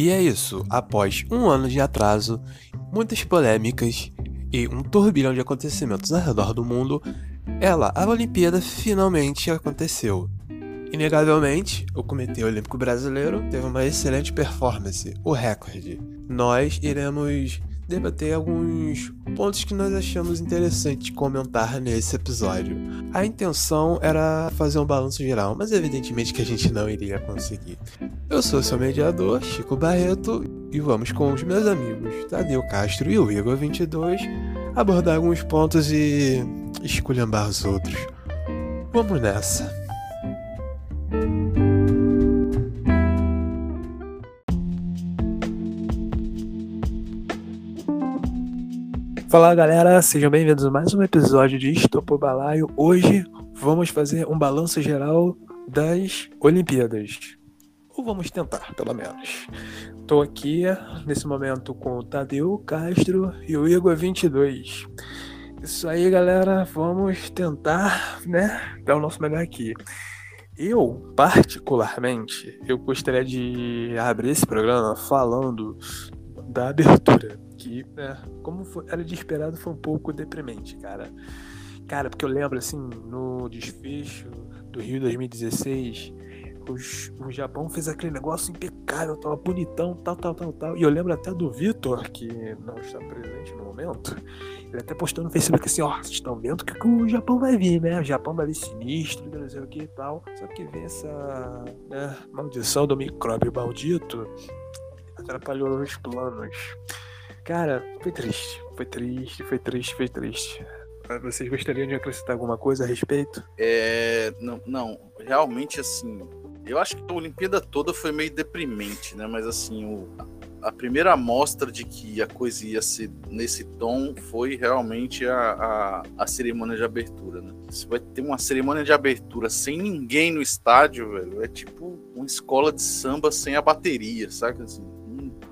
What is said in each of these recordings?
E é isso, após um ano de atraso, muitas polêmicas e um turbilhão de acontecimentos ao redor do mundo, ela, a Olimpíada, finalmente aconteceu. Inegavelmente, o Comitê Olímpico Brasileiro teve uma excelente performance, o recorde. Nós iremos debater alguns pontos que nós achamos interessante comentar nesse episódio. A intenção era fazer um balanço geral, mas evidentemente que a gente não iria conseguir. Eu sou seu mediador, Chico Barreto, e vamos com os meus amigos Tadeu Castro e o Igor 22 abordar alguns pontos e esculhambar os outros. Vamos nessa! Fala galera, sejam bem-vindos a mais um episódio de Estopor Balaio. Hoje vamos fazer um balanço geral das Olimpíadas. Ou vamos tentar, pelo menos. Estou aqui nesse momento com o Tadeu Castro e o Igor 22. Isso aí, galera, vamos tentar, né, dar o nosso melhor aqui. Eu, particularmente, eu gostaria de abrir esse programa falando da abertura que, né, como foi, era de esperado, foi um pouco deprimente, cara. Cara, porque eu lembro, assim, no desfecho do Rio 2016, os, o Japão fez aquele negócio impecável, tava bonitão, tal, tal, tal, tal. E eu lembro até do Vitor, que não está presente no momento, ele até postou no Facebook assim, ó, vocês estão vendo que o Japão vai vir, né? O Japão vai vir sinistro, não sei o que e tal. Só que vem essa né, maldição do micróbio maldito, atrapalhou os planos. Cara, foi triste. Foi triste, foi triste, foi triste. Vocês gostariam de acrescentar alguma coisa a respeito? É. Não, não realmente assim. Eu acho que a Olimpíada toda foi meio deprimente, né? Mas assim, o, a primeira amostra de que a coisa ia ser nesse tom foi realmente a, a, a, cerimônia de abertura, né? Você vai ter uma cerimônia de abertura sem ninguém no estádio, velho. É tipo uma escola de samba sem a bateria, sabe? Assim,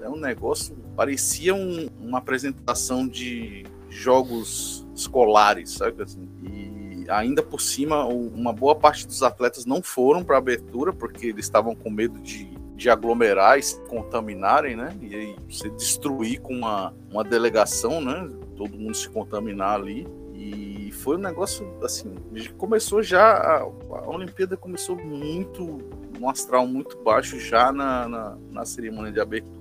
é um negócio. Parecia um, uma apresentação de jogos escolares, sabe? Assim, e ainda por cima, uma boa parte dos atletas não foram para a abertura porque eles estavam com medo de, de aglomerar e se contaminarem, né? E aí se destruir com uma, uma delegação, né? Todo mundo se contaminar ali. E foi um negócio assim. Começou já. A, a Olimpíada começou muito. um astral muito baixo já na, na, na cerimônia de abertura.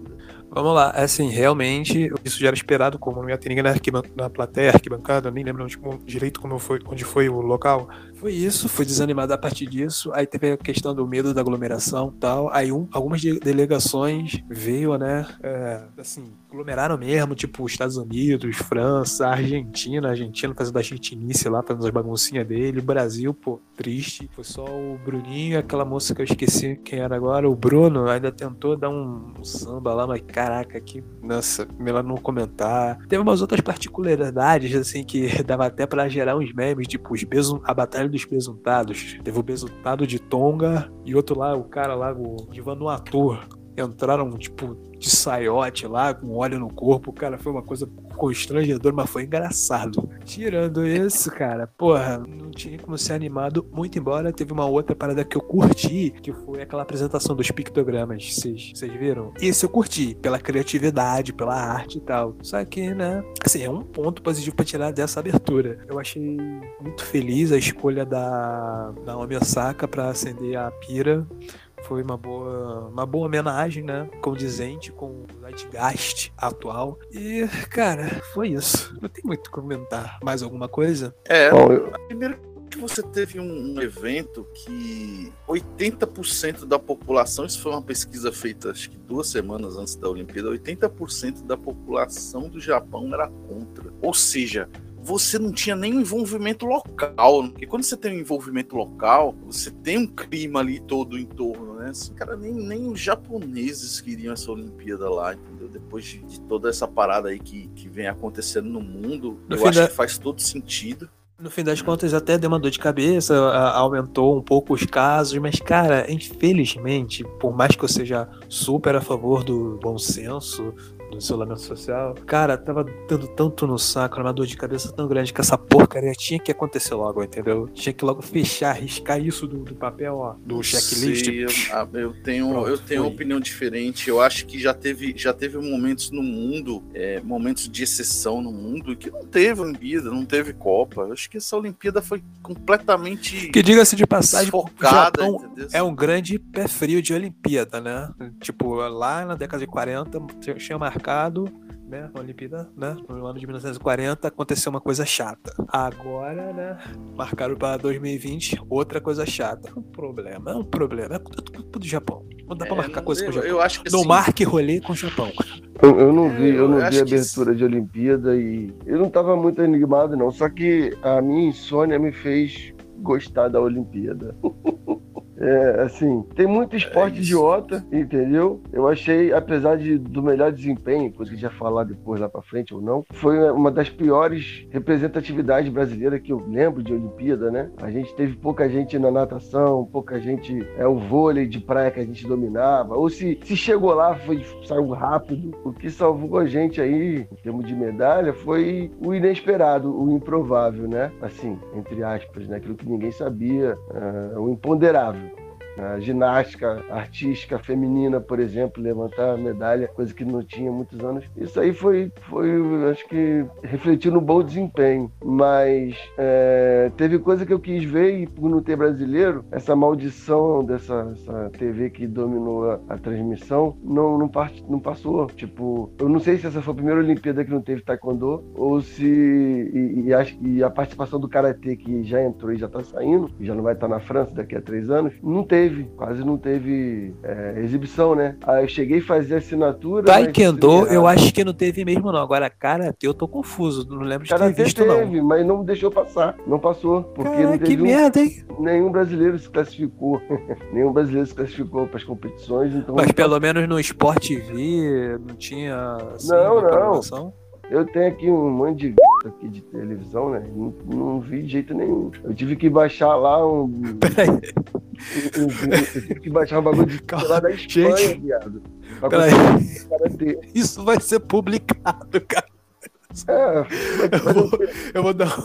Vamos lá, é assim, realmente, isso já era esperado, como não ia ter ninguém na, na plateia, arquibancada, nem lembro onde, direito como foi, onde foi o local. Foi isso, foi desanimado a partir disso. Aí teve a questão do medo da aglomeração tal. Aí um, algumas delegações veio, né? É, assim, aglomeraram mesmo, tipo Estados Unidos, França, Argentina, Argentina fazendo a argentinice lá, fazendo as baguncinhas dele. Brasil, pô, triste. Foi só o Bruninho, aquela moça que eu esqueci quem era agora, o Bruno, ainda tentou dar um, samba lá, mas caraca, que. Nossa, melhor não comentar. Teve umas outras particularidades, assim, que dava até para gerar uns memes, tipo, os besos, a batalha dos Besuntados. Teve o Besuntado de Tonga e outro lá, o cara lá, o Ivan ator entraram, tipo, de saiote lá, com óleo no corpo. Cara, foi uma coisa constrangedora, mas foi engraçado. Tirando isso, cara, porra, não tinha como ser animado. Muito embora teve uma outra parada que eu curti, que foi aquela apresentação dos pictogramas. Vocês viram? Isso eu curti, pela criatividade, pela arte e tal. Só que, né, assim, é um ponto positivo pra tirar dessa abertura. Eu achei muito feliz a escolha da Naomi Osaka pra acender a pira foi uma boa, uma boa homenagem, né? Condizente com o Zeitgeist atual. E, cara, foi isso. Não tem muito o que comentar. Mais alguma coisa? É, Bom, eu... primeiro que você teve um, evento que 80% da população, isso foi uma pesquisa feita acho que duas semanas antes da Olimpíada, 80% da população do Japão era contra. Ou seja, você não tinha nem envolvimento local. Porque quando você tem um envolvimento local, você tem um clima ali todo em torno, né? Assim, cara, nem, nem os japoneses queriam essa Olimpíada lá, entendeu? Depois de, de toda essa parada aí que, que vem acontecendo no mundo, no eu acho da... que faz todo sentido. No fim das contas, até deu uma dor de cabeça, aumentou um pouco os casos, mas, cara, infelizmente, por mais que eu seja super a favor do bom senso, no isolamento social. Cara, tava dando tanto no saco, uma dor de cabeça tão grande que essa porcaria tinha que acontecer logo, entendeu? Tinha que logo fechar, riscar isso do, do papel, ó, do checklist. Sei, eu, ah, eu, tenho, Pronto, eu tenho uma opinião diferente. Eu acho que já teve, já teve momentos no mundo, é, momentos de exceção no mundo, que não teve Olimpíada, não teve Copa. Eu acho que essa Olimpíada foi completamente. Que diga-se de passagem, focada, Japão é um grande pé frio de Olimpíada, né? Tipo, lá na década de 40 tinha marcado né, a Olimpíada, né, no ano de 1940 aconteceu uma coisa chata. Agora, né, marcaram para 2020 outra coisa chata. É um problema, é um problema. É tudo do Japão. Não dá é, pra marcar coisa com o Japão. Eu acho que não assim, marque rolê com o Japão. Eu, eu não vi, eu não vi a abertura que... de Olimpíada e eu não tava muito animado não, só que a minha insônia me fez gostar da Olimpíada. É, assim, tem muito esporte é idiota, entendeu? Eu achei, apesar de, do melhor desempenho, coisa que já falar depois lá pra frente ou não, foi uma das piores representatividades brasileiras que eu lembro de Olimpíada, né? A gente teve pouca gente na natação, pouca gente. É o vôlei de praia que a gente dominava. Ou se, se chegou lá, foi, saiu rápido. O que salvou a gente aí, em termos de medalha, foi o inesperado, o improvável, né? Assim, entre aspas, né? Aquilo que ninguém sabia, uh, o imponderável a ginástica artística feminina, por exemplo, levantar a medalha, coisa que não tinha muitos anos. Isso aí foi, foi acho que refletiu no bom desempenho. Mas é, teve coisa que eu quis ver e por não ter brasileiro, essa maldição dessa TV que dominou a, a transmissão não, não, part, não, passou. Tipo, eu não sei se essa foi a primeira Olimpíada que não teve taekwondo ou se e, e, acho, e a participação do karatê que já entrou e já está saindo, já não vai estar na França daqui a três anos, não teve teve, quase não teve é, exibição, né? Aí eu cheguei a fazer assinatura. Taekwondo, mas... eu acho que não teve mesmo, não. Agora, Karate, eu tô confuso, não lembro de Karate ter visto, teve, não. mas não deixou passar, não passou. Porque Cara, não teve que um... merda, hein? Nenhum brasileiro se classificou. nenhum brasileiro se classificou para as competições. Então mas pelo menos no Sport TV não tinha. Assim, não, não. Eu tenho aqui um monte de aqui de televisão, né? Não, não, vi de jeito nenhum. Eu tive que baixar lá um. Peraí. Eu, tive que baixar um bagulho de Calma, lá da Espanha, gente, viado. Isso vai ser publicado, cara. É, eu, vou, eu vou dar.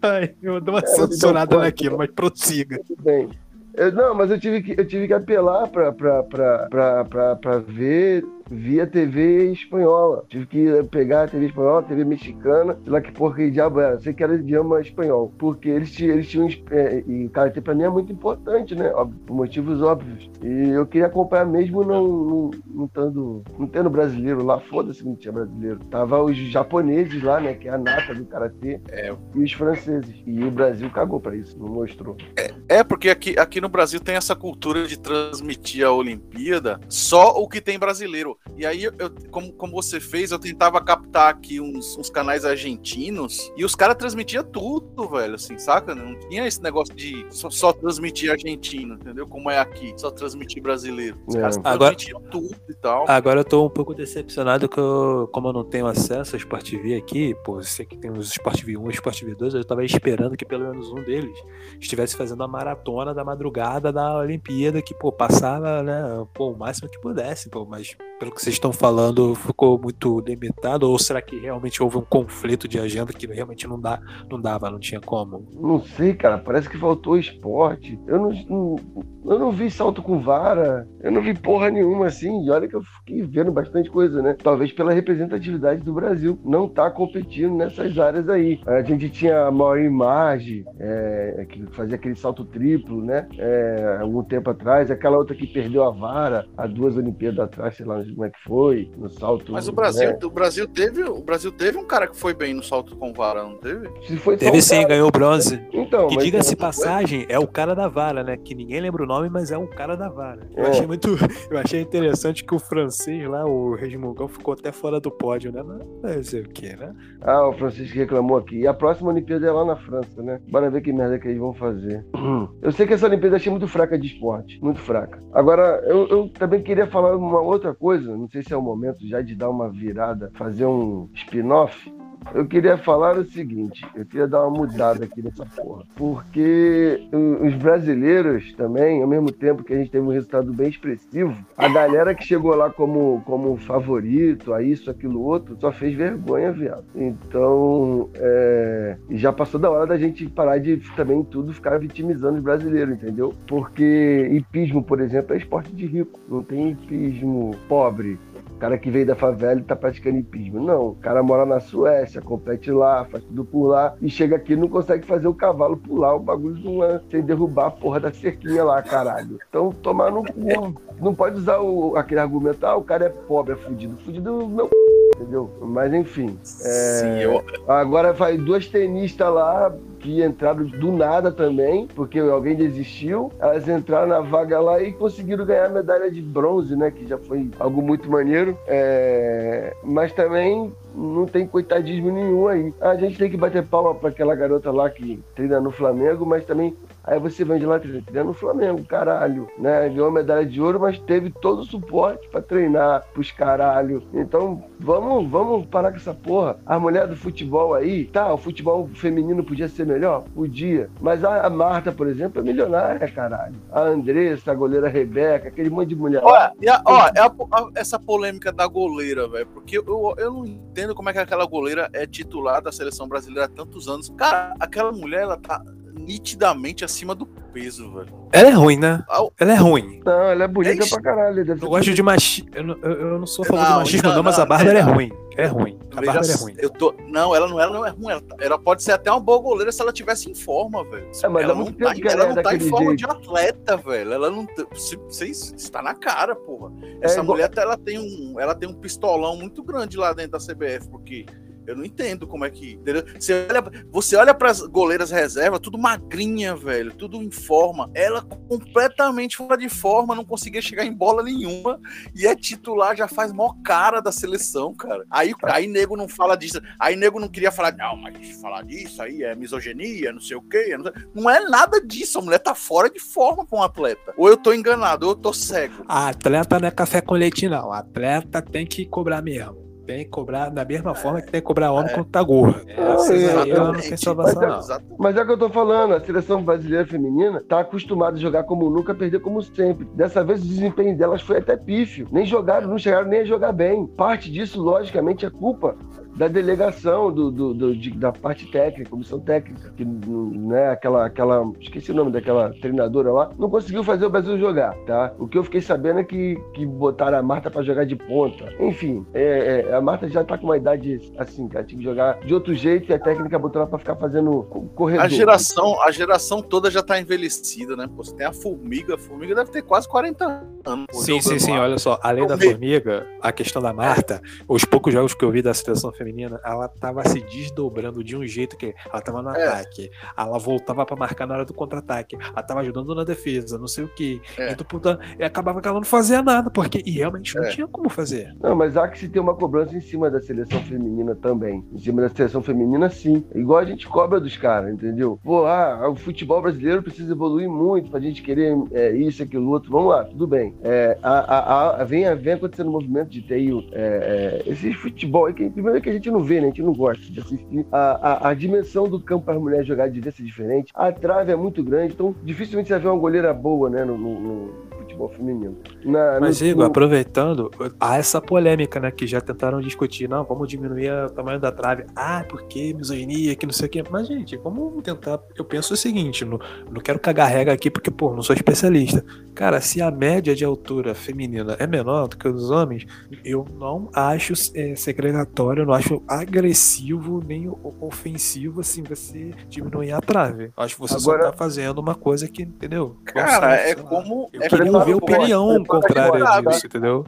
Ai, eu vou dar uma é, censurada naquilo, mas prossiga. Tudo bem. Eu, não, mas eu tive que, eu tive que apelar pra, pra, pra, pra, pra, pra ver via TV espanhola. Tive que pegar a TV espanhola, a TV mexicana, sei lá que porra que diabo era. Sei que era idioma espanhol. Porque eles, eles tinham. É, e karatê pra mim é muito importante, né? Óbvio, por motivos óbvios. E eu queria acompanhar mesmo não, não, não, tendo, não tendo brasileiro lá. Foda-se que não tinha brasileiro. Tava os japoneses lá, né? Que é a nata do karatê. É. E os franceses. E o Brasil cagou pra isso, não mostrou. É, é porque aqui, aqui no Brasil tem essa cultura de transmitir a Olimpíada só o que tem brasileiro. E aí, eu, como, como você fez, eu tentava captar aqui uns, uns canais argentinos e os caras transmitiam tudo, velho, assim, saca? Não tinha esse negócio de só, só transmitir argentino, entendeu? Como é aqui, só transmitir brasileiro. Os é. caras transmitiam agora, tudo e tal. Agora eu tô um pouco decepcionado que eu, como eu não tenho acesso ao Sport TV aqui, pô, você que tem os Sport V1 e Sport V2, eu tava esperando que pelo menos um deles estivesse fazendo a maratona da madrugada da Olimpíada, que, pô, passava, né, pô, o máximo que pudesse, pô, mas pelo que vocês estão falando, ficou muito limitado? Ou será que realmente houve um conflito de agenda que realmente não, dá, não dava, não tinha como? Não sei, cara. Parece que faltou esporte. Eu não, não, eu não vi salto com vara. Eu não vi porra nenhuma assim. E olha que eu fiquei vendo bastante coisa, né? Talvez pela representatividade do Brasil. Não tá competindo nessas áreas aí. A gente tinha a maior imagem, é, que fazia aquele salto triplo, né? É, algum tempo atrás. Aquela outra que perdeu a vara há duas Olimpíadas atrás, sei lá, como é que foi, no salto. Mas o Brasil, né? o Brasil teve, o Brasil teve um cara que foi bem no salto com vara, não teve? Se foi teve sim, ganhou bronze. Então, que diga-se passagem, é o cara da vara, né? Que ninguém lembra o nome, mas é o cara da vara. Eu é. achei muito, eu achei interessante que o francês lá, o Regimongão, ficou até fora do pódio, né? Não sei o que, né? Ah, o Francisco reclamou aqui. E a próxima Olimpíada é lá na França, né? Bora ver que merda que eles vão fazer. Eu sei que essa Olimpíada achei muito fraca de esporte, muito fraca. Agora, eu, eu também queria falar uma outra coisa coisa, não sei se é o momento já de dar uma virada, fazer um spin-off eu queria falar o seguinte, eu queria dar uma mudada aqui nessa porra. Porque os brasileiros também, ao mesmo tempo que a gente teve um resultado bem expressivo, a galera que chegou lá como, como favorito, a isso, aquilo, outro, só fez vergonha, viado. Então, é, já passou da hora da gente parar de também tudo ficar vitimizando os brasileiros, entendeu? Porque hipismo, por exemplo, é esporte de rico. Não tem hipismo pobre. O cara que veio da favela e tá praticando hipismo. Não, o cara mora na Suécia, compete lá, faz tudo por lá e chega aqui e não consegue fazer o cavalo pular o bagulho é, sem derrubar a porra da cerquinha lá, caralho. Então, tomar no cu. Não pode usar o, aquele argumento, ah, o cara é pobre, é fudido. Fudido não entendeu? Mas enfim. É... Agora vai duas tenistas lá, que entraram do nada também, porque alguém desistiu. Elas entraram na vaga lá e conseguiram ganhar a medalha de bronze, né? Que já foi algo muito maneiro. É... Mas também não tem coitadismo nenhum aí. A gente tem que bater palma para aquela garota lá que treina no Flamengo, mas também Aí você vem de lá treinando no Flamengo, caralho, né? Ganhou medalha de ouro, mas teve todo o suporte para treinar pros caralho. Então, vamos, vamos parar com essa porra. A mulher do futebol aí, tá, o futebol feminino podia ser melhor? Podia. Mas a, a Marta, por exemplo, é milionária, caralho. A Andressa, a goleira Rebeca, aquele monte de mulher. Olha, ó, é essa polêmica da goleira, velho, porque eu, eu não entendo como é que aquela goleira é titular da seleção brasileira há tantos anos. Cara, aquela mulher, ela tá nitidamente acima do peso, velho. Ela é ruim, né? Ela é ruim. Não, ela é bonita é pra caralho. Eu gosto de machismo. Eu, eu, eu, não sou a favor não, do machismo, não, não, mas a Bárbara é, é ruim. É ruim. A Bárbara é ruim. Eu tô... Não, ela não, ela não é ruim. Ela, ela, pode ser até uma boa goleira se ela tivesse em forma, velho. É, mas ela, não tá, ela não tá em forma jeito. de atleta, velho. Ela não. Vocês está na cara, porra. Essa é, mulher, ela tem, um, ela tem um pistolão muito grande lá dentro da CBF, porque eu não entendo como é que. Entendeu? Você olha, você olha para as goleiras reserva, tudo magrinha, velho, tudo em forma. Ela completamente fora de forma, não conseguia chegar em bola nenhuma e é titular, já faz mó cara da seleção, cara. Aí, aí nego não fala disso. Aí nego não queria falar, não, mas falar disso aí é misoginia, não sei o quê. Não, não é nada disso. A mulher tá fora de forma com um atleta. Ou eu tô enganado, ou eu tô cego. A atleta não é café com leite, não. A atleta tem que cobrar mesmo tem que cobrar da mesma forma que tem que cobrar homem é. quando tá gorra. Essa é, não tem salvação, mas, é, mas é o que eu tô falando, a seleção brasileira feminina tá acostumada a jogar como nunca, perder como sempre. Dessa vez o desempenho delas foi até pífio. Nem jogaram, não chegaram nem a jogar bem. Parte disso, logicamente, é culpa da delegação do, do, do de, da parte técnica, comissão técnica, que né, aquela, aquela, esqueci o nome daquela treinadora lá, não conseguiu fazer o Brasil jogar, tá? O que eu fiquei sabendo é que, que botaram a Marta para jogar de ponta. Enfim, é, é, a Marta já tá com uma idade assim, cara, tinha que jogar de outro jeito e a técnica botou ela pra ficar fazendo corredor. A geração, a geração toda já tá envelhecida, né? Pô, você tem a Formiga, a Formiga deve ter quase 40 anos. Pô, sim, sim, sim, olha só, além da Formiga, a questão da Marta, os poucos jogos que eu vi da seleção feminina feminina, ela tava se desdobrando de um jeito que ela tava no é. ataque, ela voltava para marcar na hora do contra-ataque, ela tava ajudando na defesa, não sei o que. É. Então, puta, e acabava que ela não fazia nada, porque e realmente não é. tinha como fazer. Não, mas há que se ter uma cobrança em cima da seleção feminina também. Em cima da seleção feminina, sim. Igual a gente cobra dos caras, entendeu? Pô, ah, o futebol brasileiro precisa evoluir muito pra gente querer é, isso, aquilo, outro. Vamos lá, tudo bem. É, a, a, a, vem, vem acontecendo um movimento de ter é, é, esse futebol aí, que primeiro que a gente não vê, né? A gente não gosta de assistir. A, a, a dimensão do campo para as mulheres jogar devia ser diferente. A trave é muito grande, então dificilmente você vai ver uma goleira boa, né? no, no futebol feminino. Na, Mas, Igor, no... aproveitando, há essa polêmica, né? Que já tentaram discutir, não, vamos diminuir o tamanho da trave. Ah, porque misoginia, que não sei o quê. Mas, gente, vamos tentar. Eu penso o seguinte: não, não quero cagar regra aqui, porque, pô, não sou especialista. Cara, se a média de altura feminina é menor do que a dos homens, eu não acho é, segregatório, eu não acho agressivo nem ofensivo, assim, você diminuir a trave. Acho que você Agora... só tá fazendo uma coisa que, entendeu? Cara, é como. Eu é queria ouvir opinião contrária disso, entendeu?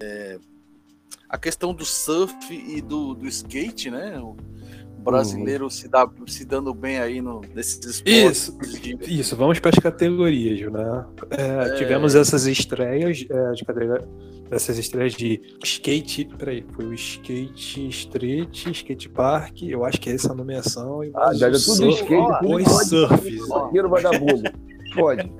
É, a questão do surf e do, do skate, né? O brasileiro uhum. se, dá, se dando bem aí no, nesses esportes. Isso, de... isso vamos para as categorias, né? É, é... Tivemos essas estreias é, de categoria dessas estreias de skate. Peraí, foi o skate street, skate park, eu acho que é essa a nomeação. ah, já é tudo surf, skate, ó, tudo os surfs. Dinheiro vai dar bunda. Pode.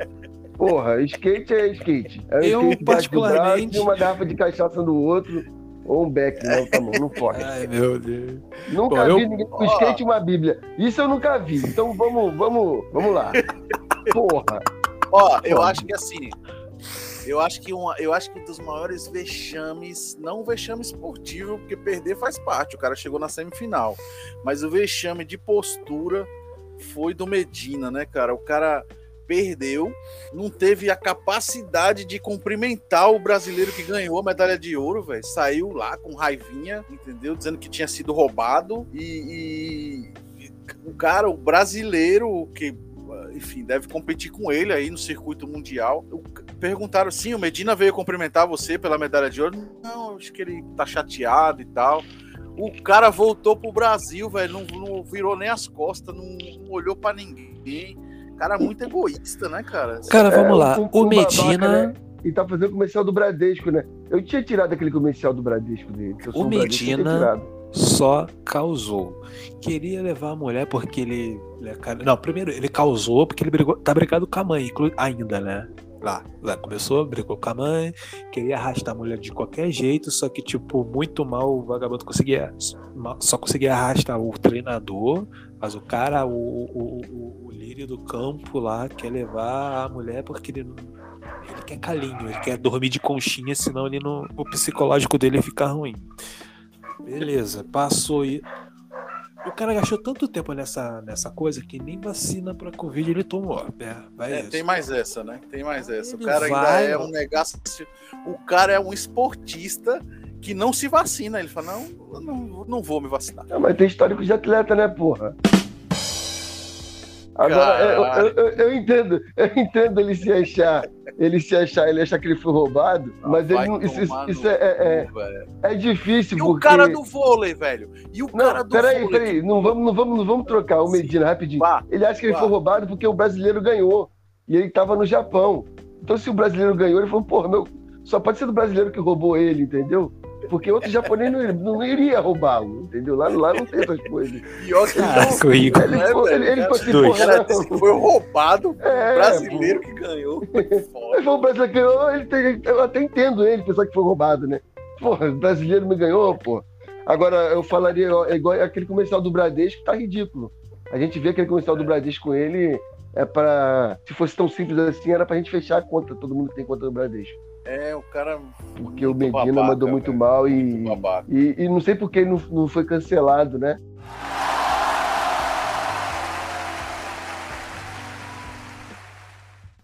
Porra, skate é skate. É um Eu, skate particularmente- braço, uma garrafa de cachaça do outro, ou um beck na outra mão, não pode. Ai, meu Deus. Nunca Bom, vi eu- ninguém com skate e uma bíblia. Isso eu nunca vi. Então vamos, vamos, vamos lá. Porra. Ó, eu Pode. acho que assim. Eu acho que uma, eu acho que um dos maiores vexames, não o vexame esportivo, porque perder faz parte, o cara chegou na semifinal. Mas o vexame de postura foi do Medina, né, cara? O cara perdeu, não teve a capacidade de cumprimentar o brasileiro que ganhou a medalha de ouro, velho. Saiu lá com raivinha, entendeu? Dizendo que tinha sido roubado e, e- e o cara, o brasileiro que enfim, deve competir com ele aí no circuito mundial. O- Perguntaram sim, o Medina veio cumprimentar você pela medalha de ouro. Não, acho que ele tá chateado e tal. O cara voltou pro Brasil, velho, não, não virou nem as costas, não, não olhou pra ninguém. Cara, muito egoísta, né, cara? Cara, É, vamos lá. um- O um babaca, Medina. né? E tá fazendo comercial do Bradesco, né? Eu tinha tirado aquele comercial do Bradesco dele. que eu sou O um Bradesco, Medina- tirado. só causou. Queria levar a mulher porque ele. ele é cara- Não, primeiro, ele causou porque ele brigou, tá brigado com a mãe, ainda, né? Lá, lá começou, brigou com a mãe, queria arrastar a mulher de qualquer jeito, só que, tipo, muito mal o vagabundo conseguia. Só conseguia arrastar o treinador, mas o cara, o, o, o, o lírio do campo lá, quer levar a mulher porque ele não. Ele quer calinho, ele quer dormir de conchinha, senão ele não, o psicológico dele fica ruim. Beleza, passou e. O cara gastou tanto tempo nessa, nessa coisa que nem vacina pra Covid ele tomou. É, É, tem mais essa, né? Tem mais essa. Ele o cara ainda vai, é ó. um negócio. O cara é um esportista que não se vacina. Ele fala: não, eu não, não vou me vacinar. Não, mas tem histórico de atleta, né, porra? Agora, eu, eu, eu- entendo, eu entendo ele se achar, ele se achar, ele achar que ele foi roubado, mas ele não, isso, isso- é, é, cu, é, é difícil, E o porque... cara do vôlei, velho? E o cara Não, do peraí, vôlei? peraí, não vamos, não, vamos, não vamos trocar o. Medina rapidinho. Ele acha que ele foi roubado porque o brasileiro ganhou, e ele tava no Japão. Então se o brasileiro ganhou, ele falou, porra, meu, só pode ser do brasileiro que roubou ele, entendeu? Porque outro japonês não, não iria roubá-lo, entendeu? Lá, lá não tem essas coisas. pior que Caraca, o Igor. Ele, É, foi- ele, ele cara, foi assim, dois. O cara que foi roubado. É, brasileiro que ganhou. Ele falou, o brasileiro ganhou, ele tem- eu até entendo ele, pensar que foi roubado, né? Porra, o brasileiro me ganhou, pô. Agora, eu falaria, ó, é igual aquele comercial do Bradesco, tá ridículo. A gente vê aquele comercial do Bradesco com ele, é pra. Se fosse tão simples assim, era pra gente fechar a conta, todo mundo que tem conta do Bradesco. É, o cara. Porque o Medina babaca, mandou muito velho. mal e, Muito e. e não sei por que não, não foi cancelado, né?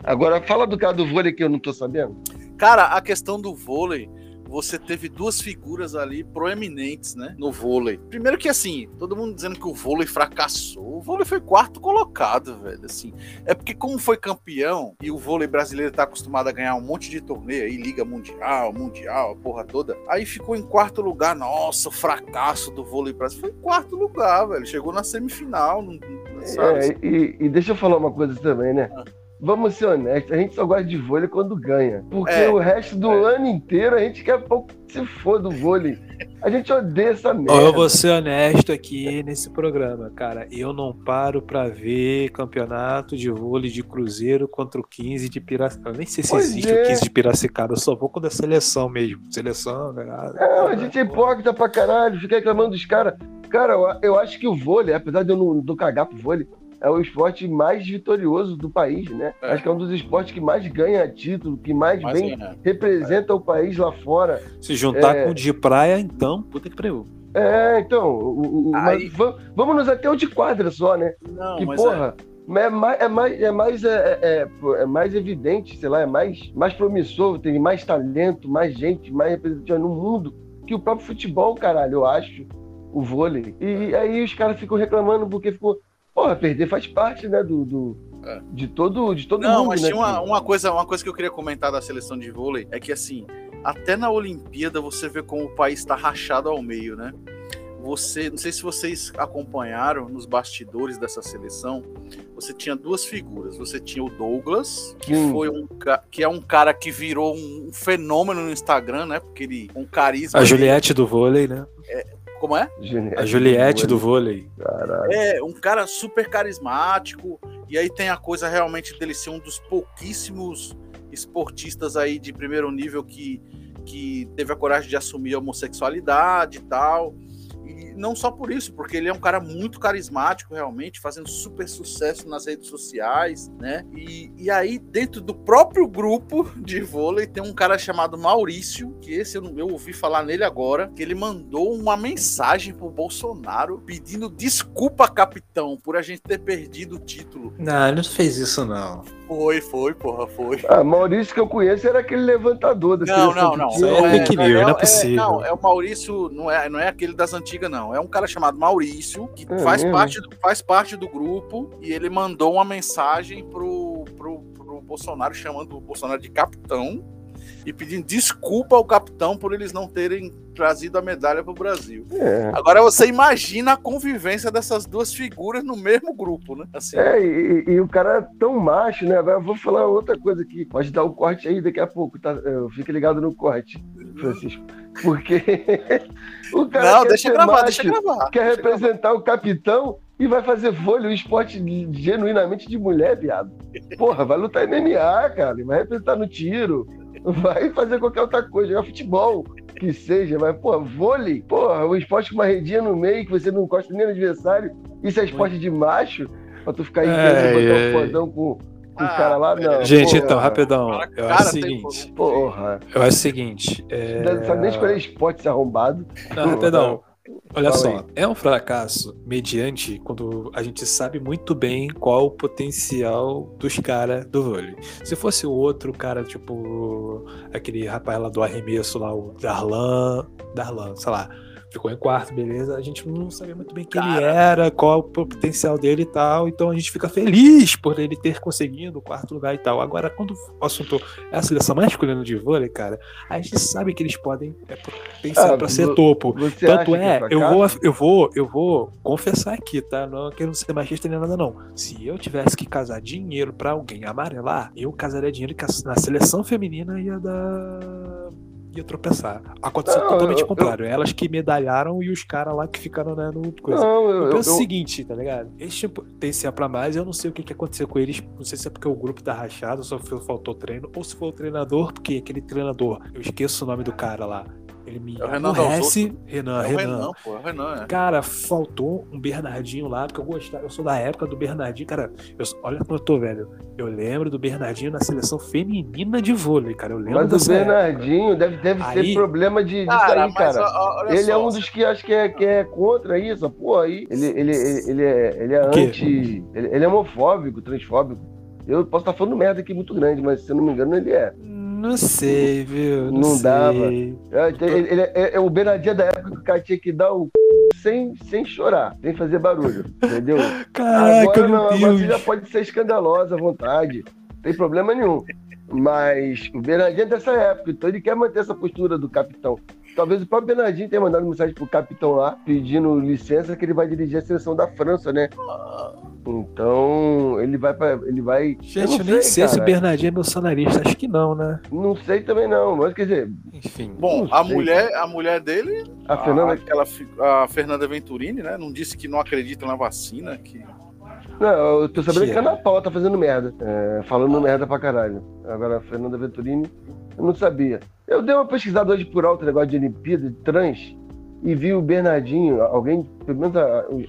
Agora, fala do cara do vôlei que eu não tô sabendo. Cara, a questão do vôlei, você teve duas figuras ali proeminentes, né? No vôlei. Primeiro que assim, todo mundo dizendo que o vôlei fracassou. O vôlei foi quarto colocado, velho. Assim, é porque como foi campeão e o vôlei brasileiro tá acostumado a ganhar um monte de torneio aí, liga mundial, mundial, a porra toda. Aí ficou em quarto lugar. Nossa, o fracasso do vôlei brasileiro. Foi em quarto lugar, velho. Chegou na semifinal, não, não-? É, e, e deixa eu falar uma coisa também, né? Ah. Vamos ser honestos, a gente só gosta de vôlei quando ganha. Porque É, o resto do é. ano inteiro a gente quer pouco que se for do vôlei. A gente odeia essa merda. Eu vou ser honesto aqui nesse programa, cara. Eu não paro pra ver campeonato de vôlei de Cruzeiro contra o 15 de Piracicaba. Eu nem sei se Pois existe é. o 15 de Piracicaba, eu só vou quando é seleção mesmo. Seleção, cara. Não, a gente é hipócrita pra caralho, fica reclamando dos caras. Cara, eu, eu acho que o vôlei, apesar de eu não do cagar pro vôlei, é o esporte mais vitorioso do país, né? É. Acho que é um dos esportes que mais ganha título, que mais Mas, bem é, representa o país lá fora. Se juntar É. com o de praia, então, puta que pariu. É, então, o- o- Aí- mas va- vamos nos até o de quadra só, né? não, que mas porra, é mais, é mais, é mais, é, é- é mais evidente, sei lá, é mais, mais promissor, tem mais talento, mais gente, mais representativa no mundo que o próprio futebol, caralho, eu acho, o vôlei. E aí os caras ficam reclamando porque ficou, porra, perder faz parte, né, do, do- É. de todo, de todo Não, mundo, mas né? tinha uma, que- uma coisa, uma coisa que eu queria comentar da seleção de vôlei é que assim, até na Olimpíada você vê como o país está rachado ao meio, né? Você, não sei se vocês acompanharam nos bastidores dessa seleção, você tinha duas figuras. Você tinha o Douglas, que foi um que é um cara que virou um fenômeno no Instagram, né? Porque ele um carisma. A Juliette do vôlei, né? Como é? Juliette, A Juliette do vôlei. Caralho. É, um cara super carismático E aí tem a coisa realmente dele ser um dos pouquíssimos esportistas aí de primeiro nível que, que teve a coragem de assumir a homossexualidade e tal não só por isso, porque ele é um cara muito carismático, realmente, fazendo super sucesso nas redes sociais, né? E, e aí, dentro do próprio grupo de vôlei, tem um cara chamado Maurício, que esse eu, eu ouvi falar nele agora, que ele mandou uma mensagem pro Bolsonaro pedindo desculpa, capitão, por a gente ter perdido o título. Não, ele não fez isso, não. Foi, foi, porra, foi. Ah, Maurício que eu conheço era aquele levantador da Não, não, não. Isso é fake news, não é possível. não, é o Maurício, não é, não é aquele das antigas, não. É um cara chamado Maurício, que é faz, parte do, faz parte do grupo, e ele mandou uma mensagem pro, pro, pro Bolsonaro, chamando o Bolsonaro de capitão, e pedindo desculpa ao capitão por eles não terem trazido a medalha para o Brasil. É. Agora você imagina a convivência dessas duas figuras no mesmo grupo, né? Assim. É, e, e, o cara é tão macho, né? Agora eu vou falar outra coisa aqui. Pode dar um corte aí daqui a pouco, tá? Fica ligado no corte, Francisco. Porque o cara não, deixa gravar, macho, deixa gravar. Quer deixa representar gravar. o capitão e vai fazer vôlei, um esporte genuinamente de mulher, viado. Porra, vai lutar MMA, cara, vai representar no tiro, vai fazer qualquer outra coisa, jogar futebol, que seja, mas, pô, vôlei, porra, um esporte com uma redinha no meio, que você não encosta nem no adversário, isso é esporte de macho, pra tu ficar aí é, botar é, um fodão com, com ah, os caras lá, não. Gente, porra. então, rapidão. Eu acho o seguinte. Porra. Eu acho o seguinte. É... Não sabe nem escolher esporte arrombado. Não, rapidão. Olha Fala só, aí. é um fracasso mediante quando a gente sabe muito bem qual o potencial dos caras do vôlei. Se fosse o outro cara, tipo aquele rapaz lá do arremesso lá, o Darlan, Darlan, sei lá, ficou em quarto, beleza. A gente não sabia muito bem quem Cara. ele era, qual o potencial dele e tal. Então a gente fica feliz por ele ter conseguido o quarto lugar e tal. Agora, quando o assunto é a seleção masculina de vôlei, cara, a gente sabe que eles podem é, pensar ah, para ser topo. Tanto é, é eu vou, eu vou, eu vou confessar aqui, tá? Não quero ser machista nem nada, não. Se eu tivesse que casar dinheiro para alguém amarelar, eu casaria dinheiro que na seleção feminina ia dar ia tropeçar. Aconteceu não, totalmente eu, contrário. Eu... Elas que medalharam e os caras lá que ficaram né, no coisa. Não, eu, eu penso o seguinte, tá ligado? Eles tinham potencial pra mais, eu não sei o que, que aconteceu com eles. Não sei se é porque o grupo tá rachado, só faltou treino, ou se foi o treinador, porque aquele treinador, eu esqueço o nome do cara lá. Ele me é o Renan aborrece. Renan, é Renan. Renan, pô, é Renan, é. Cara, faltou um Bernardinho lá, porque eu gostava. Eu sou da época do Bernardinho, cara. Eu, olha como eu tô, velho. Eu lembro do Bernardinho na seleção feminina de vôlei, cara. Eu lembro Mas o Bernardinho época. deve, deve aí, ter problema de, cara, aí, cara. ele é só, é um dos que acho que é, que é contra isso, pô, aí. Ele, ele, ele, ele é, ele é anti. Ele, ele é homofóbico, transfóbico. Eu posso estar falando merda aqui muito grande, mas se eu não me engano, ele é. Não sei, viu? Não, não dava. Ele, ele, é, é, o Bernardinho da época que o cara tinha que dar o sem, sem chorar, sem fazer barulho, entendeu? Caraca, agora não, agora você já pode ser escandalosa à vontade, não tem problema nenhum. Mas o Bernardinho é dessa época, então ele quer manter essa postura do capitão. Talvez o próprio Bernardinho tenha mandado mensagem pro capitão lá, pedindo licença que ele vai dirigir a seleção da França, né? Então, ele vai para ele vai. Gente, eu, nem sei, sei se o Bernardinho é bolsonarista, acho que não, né? Não sei também não, mas quer dizer, enfim. Bom, a mulher, a mulher dele, a, a Fernanda, aquela a Fernanda Venturini, né, não disse que não acredita na vacina, que não, eu tô sabendo que, a Ana Paula tá fazendo merda. É, falando merda pra caralho. Agora a Fernanda Venturini, eu não sabia. Eu dei uma pesquisada hoje por alto negócio de Olimpíada, de trans, e vi o Bernardinho, alguém, pelo menos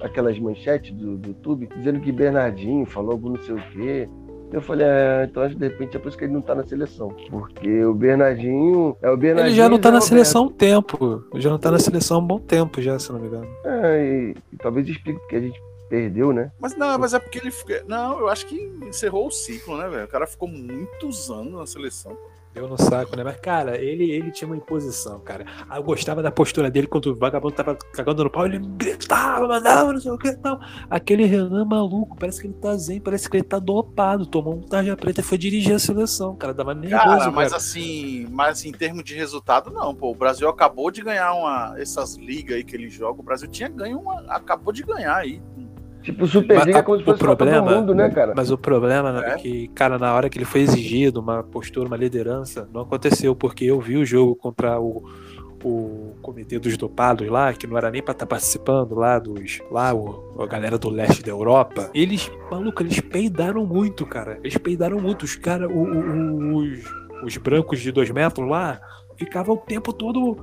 aquelas manchetes do, do YouTube, dizendo que Bernardinho falou algum não sei o quê. Eu falei, é, então acho que de repente é por isso que ele não tá na seleção. Porque o Bernardinho. É o Bernardinho ele já não tá na seleção há um tempo. Ele já não tá na seleção há um bom tempo, já, se não me engano. É, e, e talvez explique porque a gente perdeu, né? Mas não, mas é porque ele. Não, eu acho que encerrou o ciclo, né, velho? O cara ficou muitos anos na seleção. Deu no saco, né? Mas, cara, ele, ele tinha uma imposição, cara. Ah, eu gostava da postura dele quando o vagabundo tava cagando no pau, ele gritava, mandava, não sei o que e tal. Aquele Renan maluco, parece que ele tá zen, parece que ele tá dopado. Tomou um tarja preta e foi dirigir a seleção, cara. Dava nervoso, cara. Mas cara. assim, mas em termos de resultado, não, pô. O Brasil acabou de ganhar uma. Essas ligas aí que ele joga, o Brasil tinha ganho uma. Acabou de ganhar aí. Tipo, Superliga é como se fosse o problema, do mundo, né, cara? Mas o problema é. é que, cara, na hora que ele foi exigido uma postura, uma liderança, não aconteceu, porque eu vi o jogo contra o, o comitê dos dopados lá, que não era nem pra estar tá participando lá dos. lá o, a galera do leste da Europa, eles, maluco, eles peidaram muito, cara. Eles peidaram muito. Os caras, os, os brancos de dois metros lá, ficavam o tempo todo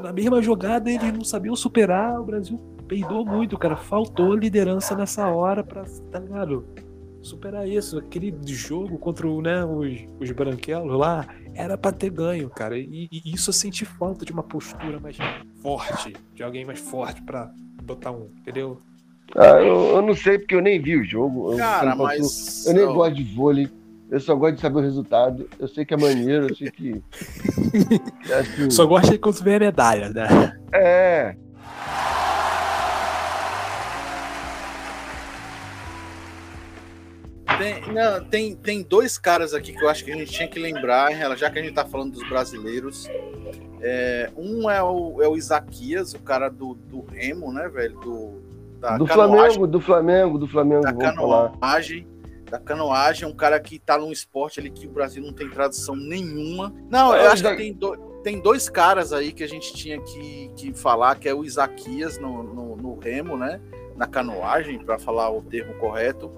na mesma jogada, eles não sabiam superar. O Brasil peidou muito, cara. Faltou liderança nessa hora pra, tá ligado? Superar isso. Aquele jogo contra né, os, os branquelos lá era pra ter ganho, cara. E, e, isso eu senti falta de uma postura mais forte, de alguém mais forte pra botar um, entendeu? Ah, eu, eu, não sei porque eu nem vi o jogo. Cara, eu, mas. Eu nem gosto de vôlei. Eu só gosto de saber o resultado. Eu sei que é maneiro, eu sei que. é assim... Só gosto de quando vê a medalha, né? É. Tem, não, tem, tem dois caras aqui que eu acho que a gente tinha que lembrar, já que a gente tá falando dos brasileiros. É, um é o, é o Isaquias, o cara do, do Remo, né, velho? Do, da do Flamengo, do Flamengo, do Flamengo. Da canoagem. Da canoagem, um cara que tá num esporte ali que o Brasil não tem tradução nenhuma. Não, eu acho que tem, do, tem dois caras aí que a gente tinha que, que falar, que é o Isaquias no, no, no Remo, né? Na canoagem, para falar o termo correto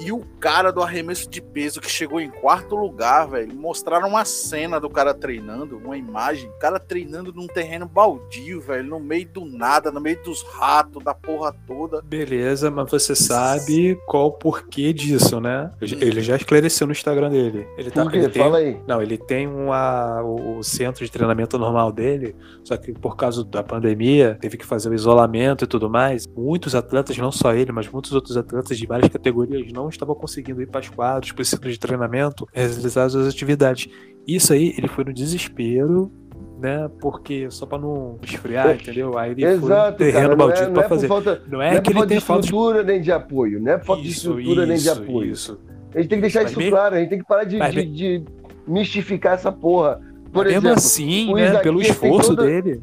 e o cara do arremesso de peso que chegou em quarto lugar, velho, mostraram uma cena do cara treinando, uma imagem, o cara treinando num terreno baldio, velho, no meio do nada, no meio dos ratos, da porra toda. Beleza, mas você sabe qual o porquê disso, né? Ele já esclareceu no Instagram dele. Ele tá, ele tem, Fala aí. Não, ele tem uma, o, o centro de treinamento normal dele, só que por causa da pandemia, teve que fazer o isolamento e tudo mais. Muitos atletas, não só ele, mas muitos outros atletas de várias categorias não não estava conseguindo ir para os quadros, para o centro de treinamento, realizar as atividades. Isso aí, ele foi no desespero, né? Porque só para não esfriar, entendeu? Aí ele Exato, foi no terreno maldito é, para é fazer. Falta, não é, não é que ele tem falta de estrutura nem de apoio, não é falta de estrutura nem de apoio. Isso. A gente tem que deixar Mas isso mesmo... claro, a gente tem que parar de, de, de mistificar essa porra. Por exemplo, assim, né, pelo esforço toda, dele.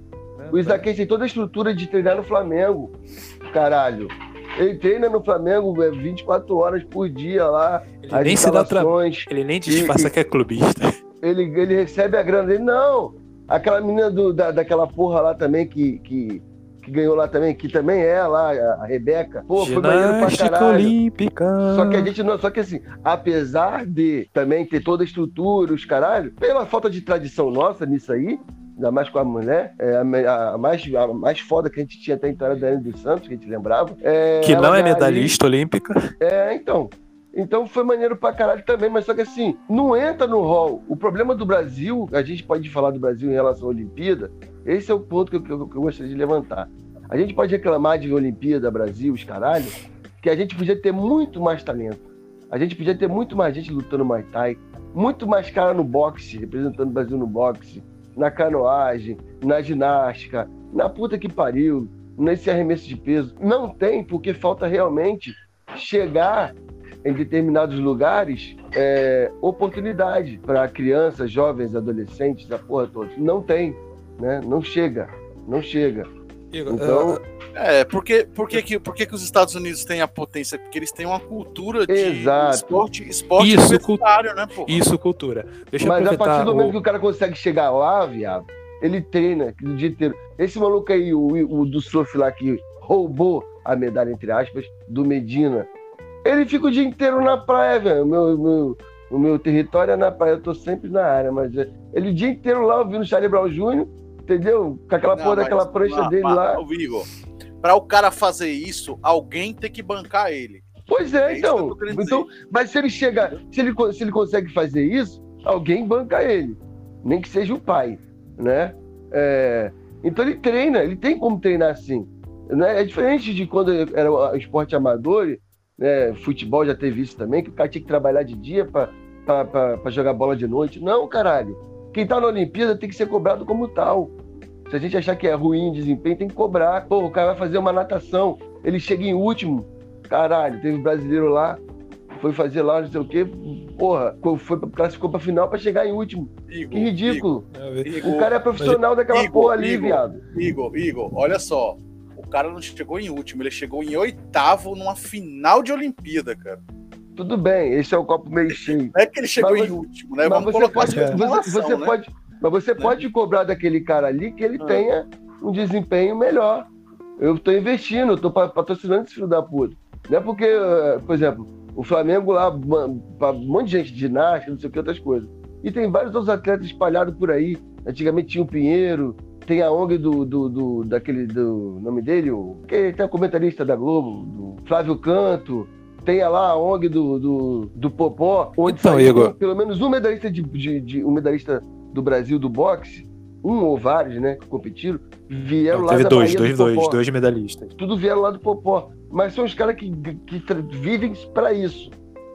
O Isaquias tem toda a estrutura de treinar no Flamengo. Caralho. Ele treina no Flamengo 24 é, horas por dia lá. Ele nem se dá tra... Ele nem disfarça que é clubista. Ele, ele recebe a grana dele. Não! Aquela menina do, da, daquela porra lá também que, que, que ganhou lá também, que também é lá, a Rebeca. Pô, foi maneiro pra caralho. Olímpica. Só que a gente não. Só que assim, apesar de também ter toda a estrutura, os caralho, pela falta de tradição nossa nisso aí, ainda mais com a mulher, é, a, a, mais, a mais foda que a gente tinha até então era a Dani dos Santos, que a gente lembrava. É, que não é medalhista olímpica. É, então. Então foi maneiro pra caralho também, mas só que assim, não entra no rol. O problema do Brasil, a gente pode falar do Brasil em relação à Olimpíada, esse é o ponto que eu, que eu, que eu gostaria de levantar. A gente pode reclamar de Olimpíada, Brasil, os caralho, que a gente podia ter muito mais talento. A gente podia ter muito mais gente lutando Muay Thai, muito mais cara no boxe, representando o Brasil no boxe, na canoagem, na ginástica, na puta que pariu, nesse arremesso de peso. Não tem, porque falta realmente chegar em determinados lugares é, oportunidade para crianças, jovens, adolescentes, a porra toda. Não tem, né? Não chega, não chega. Então, é, porque, porque, que, porque que os Estados Unidos têm a potência? Porque eles têm uma cultura de Exato. esporte, esporte isso, né, pô? Isso, cultura. Deixa Mas a partir do momento o... que o cara consegue chegar lá, viado, ele treina o dia inteiro. Esse maluco aí, o, o do surf lá que roubou a medalha, entre aspas, do Medina, ele fica o dia inteiro na praia, velho. O meu, meu, o meu território é na praia, eu tô sempre na área, mas é, ele o dia inteiro lá ouvindo Charlie Brown Jr., entendeu? Com aquela não, porra daquela prancha mas, dele mas, lá. Igor, pra o cara fazer isso, alguém tem que bancar ele. Pois é, é então. então mas se ele chega, se ele, se ele consegue fazer isso, alguém banca ele. Nem que seja o pai, né? É, então ele treina, ele tem como treinar assim. Né? É diferente de quando era o esporte amador, né? futebol já teve isso também, que o cara tinha que trabalhar de dia para jogar bola de noite. Não, caralho. Quem tá na Olimpíada tem que ser cobrado como tal. Se a gente achar que é ruim desempenho, tem que cobrar. Pô, o cara vai fazer uma natação, ele chega em último. Caralho, teve um brasileiro lá, foi fazer lá, não sei o quê. Porra, foi, classificou pra final pra chegar em último. Igor, que ridículo. Igor, o cara é profissional daquela Igor, porra ali, viado. Igor, Igor, olha só. O cara não chegou em último, ele chegou em oitavo numa final de Olimpíada, cara. Tudo bem, esse é o copo meio cheio. Não é que ele chegou mas, em último, né? Mas Vamos você pode, você, você né? pode, Mas você né? pode cobrar daquele cara ali que ele ah. tenha um desempenho melhor. Eu estou investindo, eu estou patrocinando esse filho da puta. Não é porque, por exemplo, o Flamengo lá, um monte de gente de ginástica, não sei o que, outras coisas. E tem vários outros atletas espalhados por aí. Antigamente tinha o Pinheiro, tem a ONG do, do, do daquele do nome dele, o, que tem o comentarista da Globo, do Flávio Canto, tem lá a ONG do, do, do Popó, onde então, saiu pelo menos um medalhista de, de, de, um medalhista do Brasil do boxe, um ou vários, né, que competiram, vieram Não, lá da dois, dois, do dois, dois medalhistas. Tudo vieram lá do Popó. Mas são os caras que, que vivem para isso.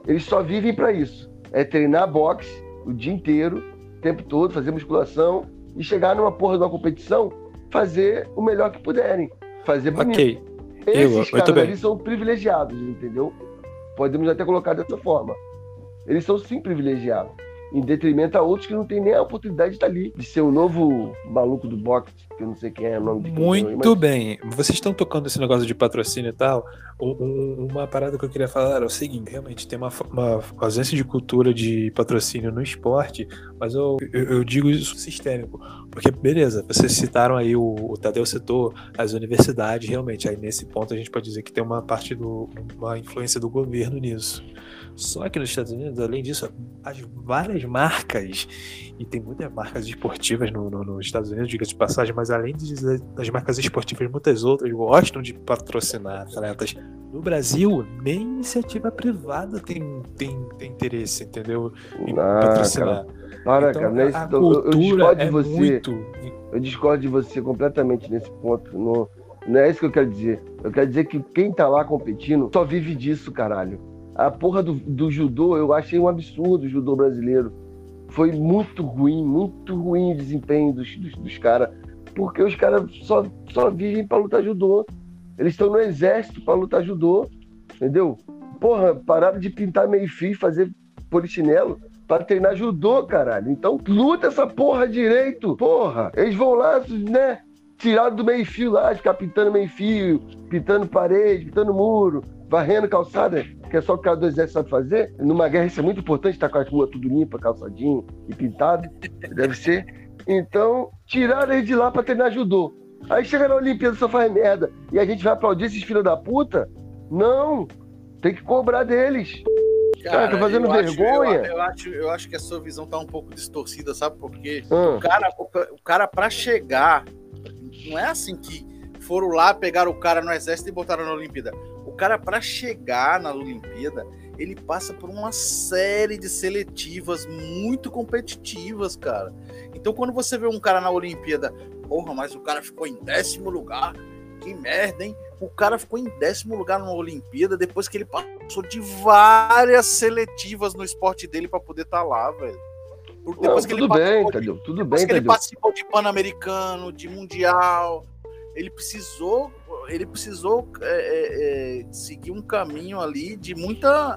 Eles só vivem para isso. É treinar boxe o dia inteiro, o tempo todo, fazer musculação e chegar numa porra de uma competição, fazer o melhor que puderem. Fazer bonito. Ok. Esses Eu, caras ali são privilegiados, entendeu? Podemos até colocar dessa forma. Eles são sim privilegiados em detrimento a outros que não têm nem a oportunidade de estar ali, de ser o novo maluco do boxe, que eu não sei quem é o nome de Muito bem. Vocês estão tocando esse negócio de patrocínio e tal. Um, uma parada que eu queria falar era o seguinte: realmente tem uma, uma ausência de cultura de patrocínio no esporte, mas eu, eu, eu digo isso sistêmico. Porque, beleza, vocês citaram aí o, o Tadeu citou as universidades, realmente. Aí nesse ponto a gente pode dizer que tem uma parte do. uma influência do governo nisso. Só que nos Estados Unidos, além disso, as várias marcas, e tem muitas marcas esportivas no, no, nos Estados Unidos, diga de passagem, mas além das marcas esportivas, muitas outras gostam de patrocinar atletas. No Brasil, nem iniciativa privada tem, tem, tem interesse, entendeu? Em ah, patrocinar. Cara. Para, então, cara, nesse, a eu, eu discordo de é você. Muito... Eu discordo de você completamente nesse ponto. No, não é isso que eu quero dizer. Eu quero dizer que quem tá lá competindo só vive disso, caralho. A porra do, do judô, eu achei um absurdo o judô brasileiro. Foi muito ruim, muito ruim o desempenho dos, dos, dos caras. Porque os caras só, só vivem para lutar judô. Eles estão no exército para lutar judô. Entendeu? Porra, pararam de pintar meio fio, fazer polichinelo para treinar judô, caralho. Então luta essa porra direito. Porra, eles vão lá, né? Tirado do meio fio lá, ficar pintando meio fio, pintando parede, pintando muro, varrendo calçada que é só o cara do exército sabe fazer. Numa guerra isso é muito importante, estar tá com a rua tudo limpa, calçadinho e pintado, deve ser. Então, tiraram ele de lá para treinar judô. Aí chega na Olimpíada só faz merda. E a gente vai aplaudir esses filhos da puta? Não! Tem que cobrar deles. Cara, cara tá fazendo eu vergonha. Acho, eu, eu, acho, eu acho que a sua visão tá um pouco distorcida, sabe? Porque ah. o cara, o, cara para chegar, não é assim que foram lá, pegaram o cara no exército e botaram na Olimpíada. O cara, para chegar na Olimpíada, ele passa por uma série de seletivas muito competitivas, cara. Então, quando você vê um cara na Olimpíada, porra, mas o cara ficou em décimo lugar, que merda, hein? O cara ficou em décimo lugar na Olimpíada depois que ele passou de várias seletivas no esporte dele para poder estar tá lá, velho. Depois Não, que tudo ele bem, de, Tadeu, tudo depois bem, que ele participou de Pan-Americano, de Mundial, ele precisou ele precisou é, é, é, seguir um caminho ali de muita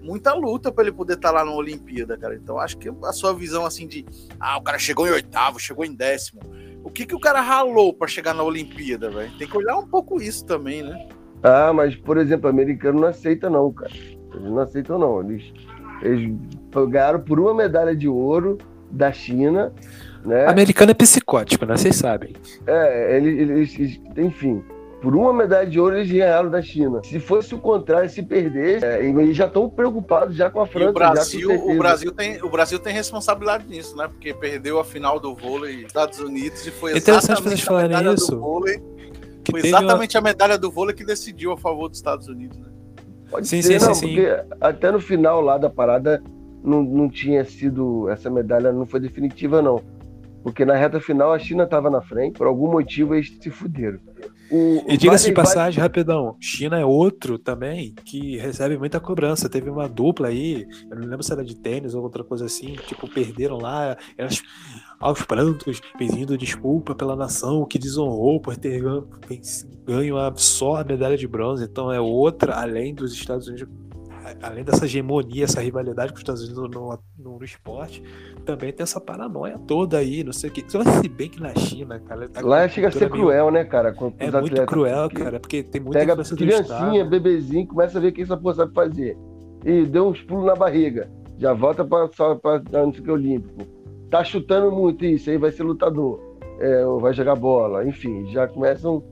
muita luta para ele poder estar tá lá na Olimpíada, cara. Então acho que a sua visão assim de ah, o cara chegou em oitavo, chegou em décimo. O que que o cara ralou para chegar na Olimpíada, velho? Tem que olhar um pouco isso também, né? Ah, mas por exemplo, o americano não aceita não, cara. Eles não aceitam não. Eles eles ganharam por uma medalha de ouro da China, né? Americano é psicótico, né? Vocês sabem. É, eles, eles enfim, por uma medalha de ouro eles ganharam da China. Se fosse o contrário, se perder, é, eles já estão preocupados já com a França. E o Brasil, o Brasil tem, o Brasil tem responsabilidade nisso, né? Porque perdeu a final do vôlei Estados Unidos e foi exatamente a medalha isso. do vôlei. foi exatamente uma... a medalha do vôlei que decidiu a favor dos Estados Unidos, né? Pode sim, ser, sim, não, sim, porque até no final lá da parada não, não tinha sido essa medalha não foi definitiva não porque na reta final a China estava na frente, por algum motivo eles se fuderam. O, e diga-se de passagem, rapidão, China é outro também que recebe muita cobrança. Teve uma dupla aí, eu não lembro se era de tênis ou outra coisa assim, tipo, perderam lá, elas aos prantos, pedindo desculpa pela nação que desonrou por ter ganho a só a medalha de bronze. Então é outra, além dos Estados Unidos além dessa hegemonia, essa rivalidade com os Estados Unidos no, no, no, esporte, também tem essa paranoia toda aí, não sei o que. Se bem que na China, cara. Tá Lá chega a ser cruel, né, cara? é muito cruel, cara, porque tem muita Pega criancinha, bebezinho, começa a ver o que essa porra sabe fazer. E deu uns pulos na barriga. Já volta para só para não sei o que olímpico. tá chutando muito isso, aí vai ser lutador, é, vai jogar bola, enfim, já começam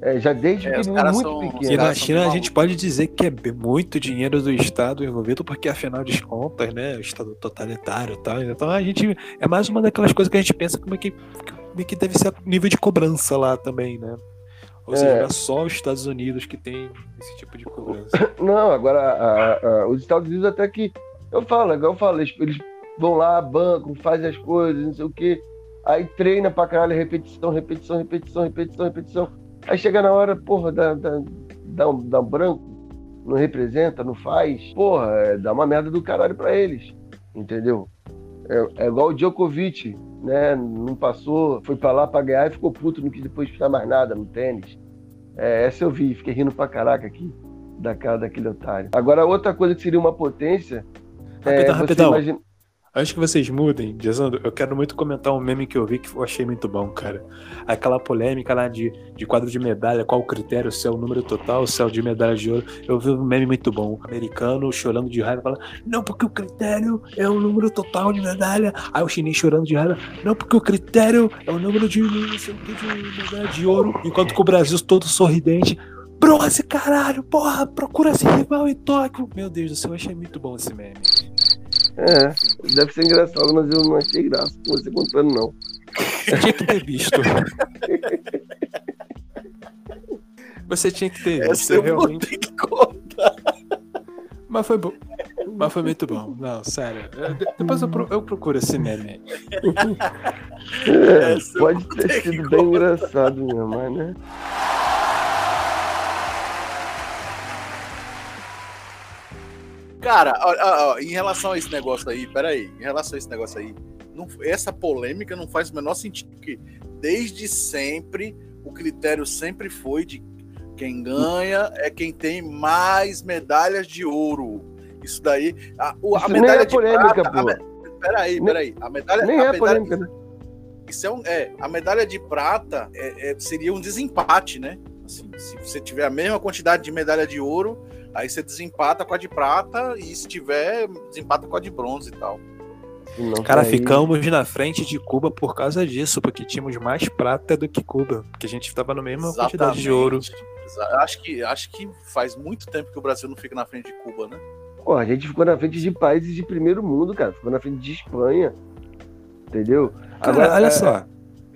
é, já desde é, muito são, pequeno. E na China a gente pode dizer que é muito dinheiro do Estado envolvido, porque afinal de contas, né, o Estado totalitário e tal. Então a gente é mais uma daquelas coisas que a gente pensa como é que, como é que deve ser o nível de cobrança lá também, né? Ou seja, é. não é só os Estados Unidos que tem esse tipo de cobrança. Não, agora a, a, os Estados Unidos até que eu falo, igual eu falo, eles, eles vão lá, bancam, fazem as coisas, não sei o quê. Aí treina pra caralho, repetição, repetição, repetição, repetição, repetição. Aí chega na hora, porra, dá, dá, dá, um, dá um branco, não representa, não faz. Porra, é, dá uma merda do caralho pra eles. Entendeu? É, é igual o Djokovic, né? Não passou, foi pra lá pra ganhar e ficou puto, não quis depois ficar mais nada no tênis. É, essa eu vi, fiquei rindo pra caraca aqui da cara daquele otário. Agora, outra coisa que seria uma potência. Rapidão, é, rapidão. Imagina... Antes que vocês mudem, Dizendo, eu quero muito comentar um meme que eu vi que eu achei muito bom, cara. Aquela polêmica lá de, de quadro de medalha, qual o critério, se é o número total, se é o de medalha de ouro. Eu vi um meme muito bom. Um americano chorando de raiva, falando, não, porque o critério é o número total de medalha. Aí o chinês chorando de raiva, não, porque o critério é o número de, de medalha de ouro. Enquanto que o Brasil todo sorridente. Bronze, caralho, porra, procura esse rival em Tóquio. Meu Deus do céu, eu achei muito bom esse meme. É, deve ser engraçado, mas eu não achei graça com você contando, não. Tinha que ter visto. Você tinha que ter visto, eu realmente. Que contar. Mas foi bom. Mas foi muito bom. Não, sério. Depois eu, eu procuro esse meme. É, pode ter sido bem engraçado mesmo, mas né? Cara, ó, ó, em relação a esse negócio aí, peraí, em relação a esse negócio aí, não, essa polêmica não faz o menor sentido, porque desde sempre o critério sempre foi de quem ganha é quem tem mais medalhas de ouro. Isso daí, a, a Isso medalha é de polêmica, prata, pô. A, peraí, peraí, a medalha, nem a é medalha, polêmica, né? Isso é, um, é a medalha de prata é, é, seria um desempate, né? Assim, se você tiver a mesma quantidade de medalha de ouro, Aí você desempata com a de prata e se tiver, desempata com a de bronze e tal. Não, Cara, aí... ficamos na frente de Cuba por causa disso, porque tínhamos mais prata do que Cuba, porque a gente estava na mesma Exatamente. quantidade de ouro. Acho que, acho que faz muito tempo que o Brasil não fica na frente de Cuba, né? Pô, a gente ficou na frente de países de primeiro mundo, cara. Ficou na frente de Espanha. Entendeu? Cara, Agora, olha é... só.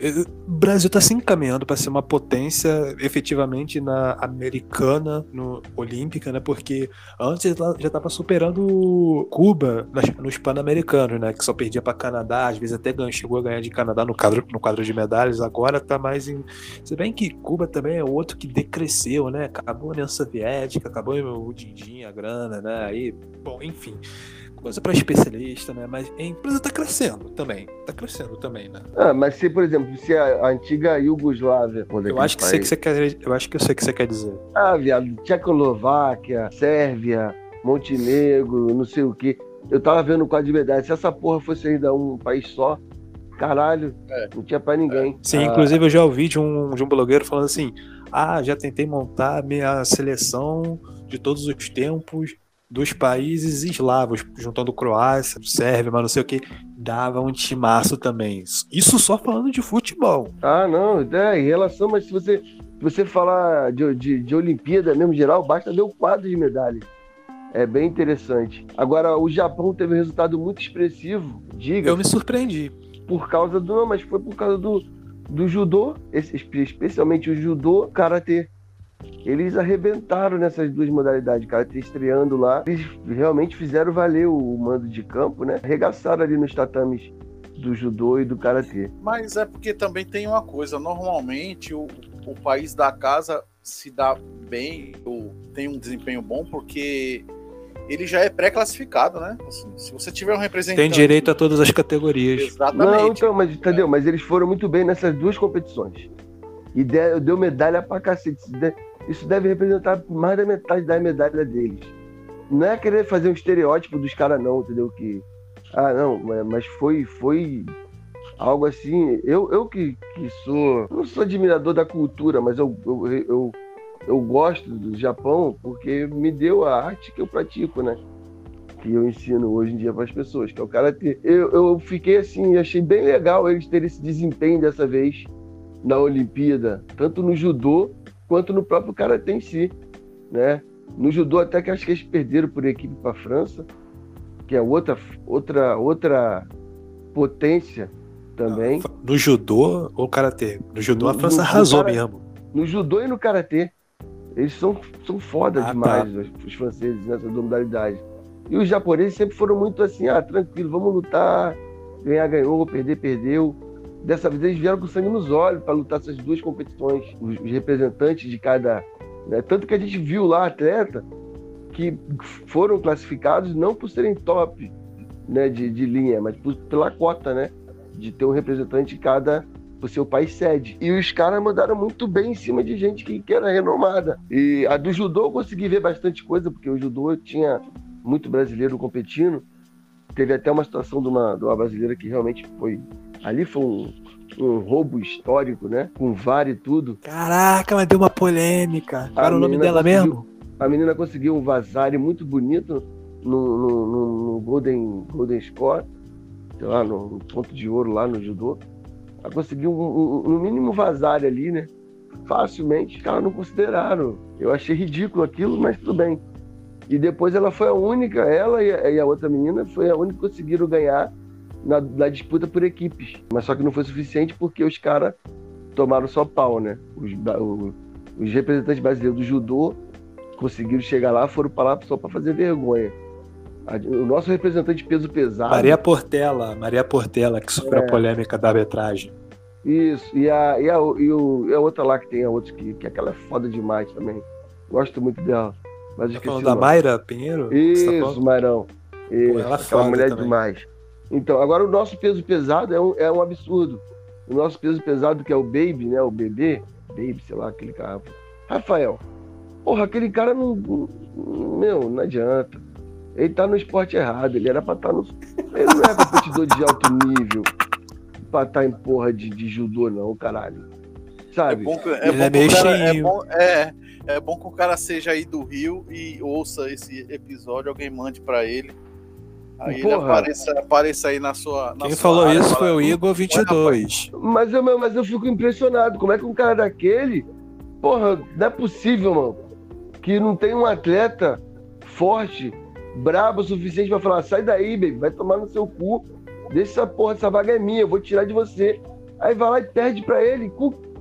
O Brasil está se encaminhando para ser uma potência efetivamente na americana, no olímpica, né? Porque antes já estava superando Cuba nos pan-americanos, né? Que só perdia para Canadá, às vezes até chegou a ganhar de Canadá no quadro, no quadro de medalhas. Agora está mais em. Se bem que Cuba também é outro que decresceu, né? Acabou a União Soviética, acabou o din a grana, né? Aí, bom, enfim coisa para especialista, né? Mas a empresa está crescendo também. Está crescendo também, né? Ah, mas se, por exemplo, se a, antiga Iugoslávia. Eu acho que sei que você quer. Eu acho que eu sei o que você quer dizer. Ah, viado, Tchecoslováquia, Sérvia, Montenegro, não sei o quê. Eu tava vendo o quadro de medalha. Se essa porra fosse ainda um país só, caralho, é. não tinha pra ninguém. Sim, ah, inclusive eu já ouvi de um, de um blogueiro falando assim: ah, já tentei montar minha seleção de todos os tempos dos países eslavos, juntando Croácia, Sérvia, mas não sei o que, dava um timaço também. Isso só falando de futebol. Ah, não, é, em relação, mas se você, se você falar de, de, de Olimpíada mesmo geral, basta ver o quadro de medalhas. É bem interessante. Agora, o Japão teve um resultado muito expressivo, diga. Eu me surpreendi. Por causa do. Não, mas foi por causa do, do judô, especialmente o judô, karatê. Eles arrebentaram nessas duas modalidades, cara, estreando lá. Eles realmente fizeram valer o mando de campo, né? Arregaçaram ali nos tatames do judô e do karatê. Mas é porque também tem uma coisa, normalmente o, o país da casa se dá bem ou tem um desempenho bom porque ele já é pré-classificado, né? Assim, se você tiver um representante. Tem direito a todas as categorias. Exatamente. Não, então, mas entendeu? Mas eles foram muito bem nessas duas competições. E deu, deu medalha pra cacete isso deve representar mais da metade da medalha deles. Não é querer fazer um estereótipo dos caras, não, entendeu? Que, ah, não, mas foi, foi algo assim. Eu, eu que, que sou. Não sou admirador da cultura, mas eu, eu, eu, eu gosto do Japão porque me deu a arte que eu pratico, né? que eu ensino hoje em dia para as pessoas, que é o karatê. Eu, eu fiquei assim, achei bem legal eles terem esse desempenho dessa vez na Olimpíada, tanto no judô quanto no próprio karatê em si, né? No judô até que acho que eles perderam por equipe para a França, que é outra outra outra potência também. No judô ou karatê? No judô no, a França no, arrasou no mesmo. No judô e no karatê. Eles são, são foda ah, tá. demais, tá. os, os franceses, nessa modalidade. E os japoneses sempre foram muito assim, ah, tranquilo, vamos lutar, ganhar, ganhou, perder, perdeu. Dessa vez eles vieram com sangue nos olhos para lutar essas duas competições, os, os representantes de cada. Né? Tanto que a gente viu lá atleta que foram classificados não por serem top né, de, de linha, mas por, pela cota, né? De ter um representante de cada o seu país sede. E os caras mandaram muito bem em cima de gente que, que era renomada. E a do judô eu consegui ver bastante coisa, porque o judô tinha muito brasileiro competindo. Teve até uma situação de uma, de uma brasileira que realmente foi. Ali foi um, um roubo histórico, né? Com VAR e tudo. Caraca, mas deu uma polêmica. Qual era o nome dela mesmo? A menina conseguiu um vazare muito bonito no, no, no, no Golden, Golden Score, sei lá, no, ponto de ouro lá no judô. Ela conseguiu, um, um, no mínimo, vazar ali, né? Facilmente. Os caras não consideraram. Eu achei ridículo aquilo, mas tudo bem. E depois ela foi a única, ela e a outra menina, foi a única que conseguiram ganhar na, na, disputa por equipes. Mas só que não foi suficiente porque os caras tomaram só pau, né? Os, o, os representantes brasileiros do judô conseguiram chegar lá, foram para lá só para fazer vergonha. O nosso representante de peso pesado. Maria Portela, Maria Portela, que sofreu é. a polêmica da arbitragem. Isso, e a, e a, e o, e a outra lá que tem a outra que, que aquela é foda demais também. Gosto muito dela. Mas tá falando da Mayra Pinheiro? Isso, tá Mairão. Isso, Pô, ela aquela mulher também. demais. Então, agora o nosso peso pesado é um, é um absurdo. O nosso peso pesado, que é o Baby, né? O bebê, Baby, sei lá, aquele cara. Rafael, porra, aquele cara não. Meu, não adianta. Ele tá no esporte errado, ele era pra estar tá no. Ele não é competidor de alto nível pra estar tá em porra de, de judô, não, caralho. Sabe? É bom, é ele bom é meio cara, é, bom, é, é bom que o cara seja aí do Rio e ouça esse episódio, alguém mande para ele. Aí Porra. ele apareça, apareça aí na sua. Na Quem sua falou área, isso foi o Igor 22. Mas eu, mas eu fico impressionado. Como é que um cara daquele. Porra, não é possível, mano. Que não tem um atleta forte, brabo o suficiente para falar: sai daí, baby, vai tomar no seu cu. Deixa essa porra, essa vaga é minha, eu vou tirar de você. Aí vai lá e perde pra ele.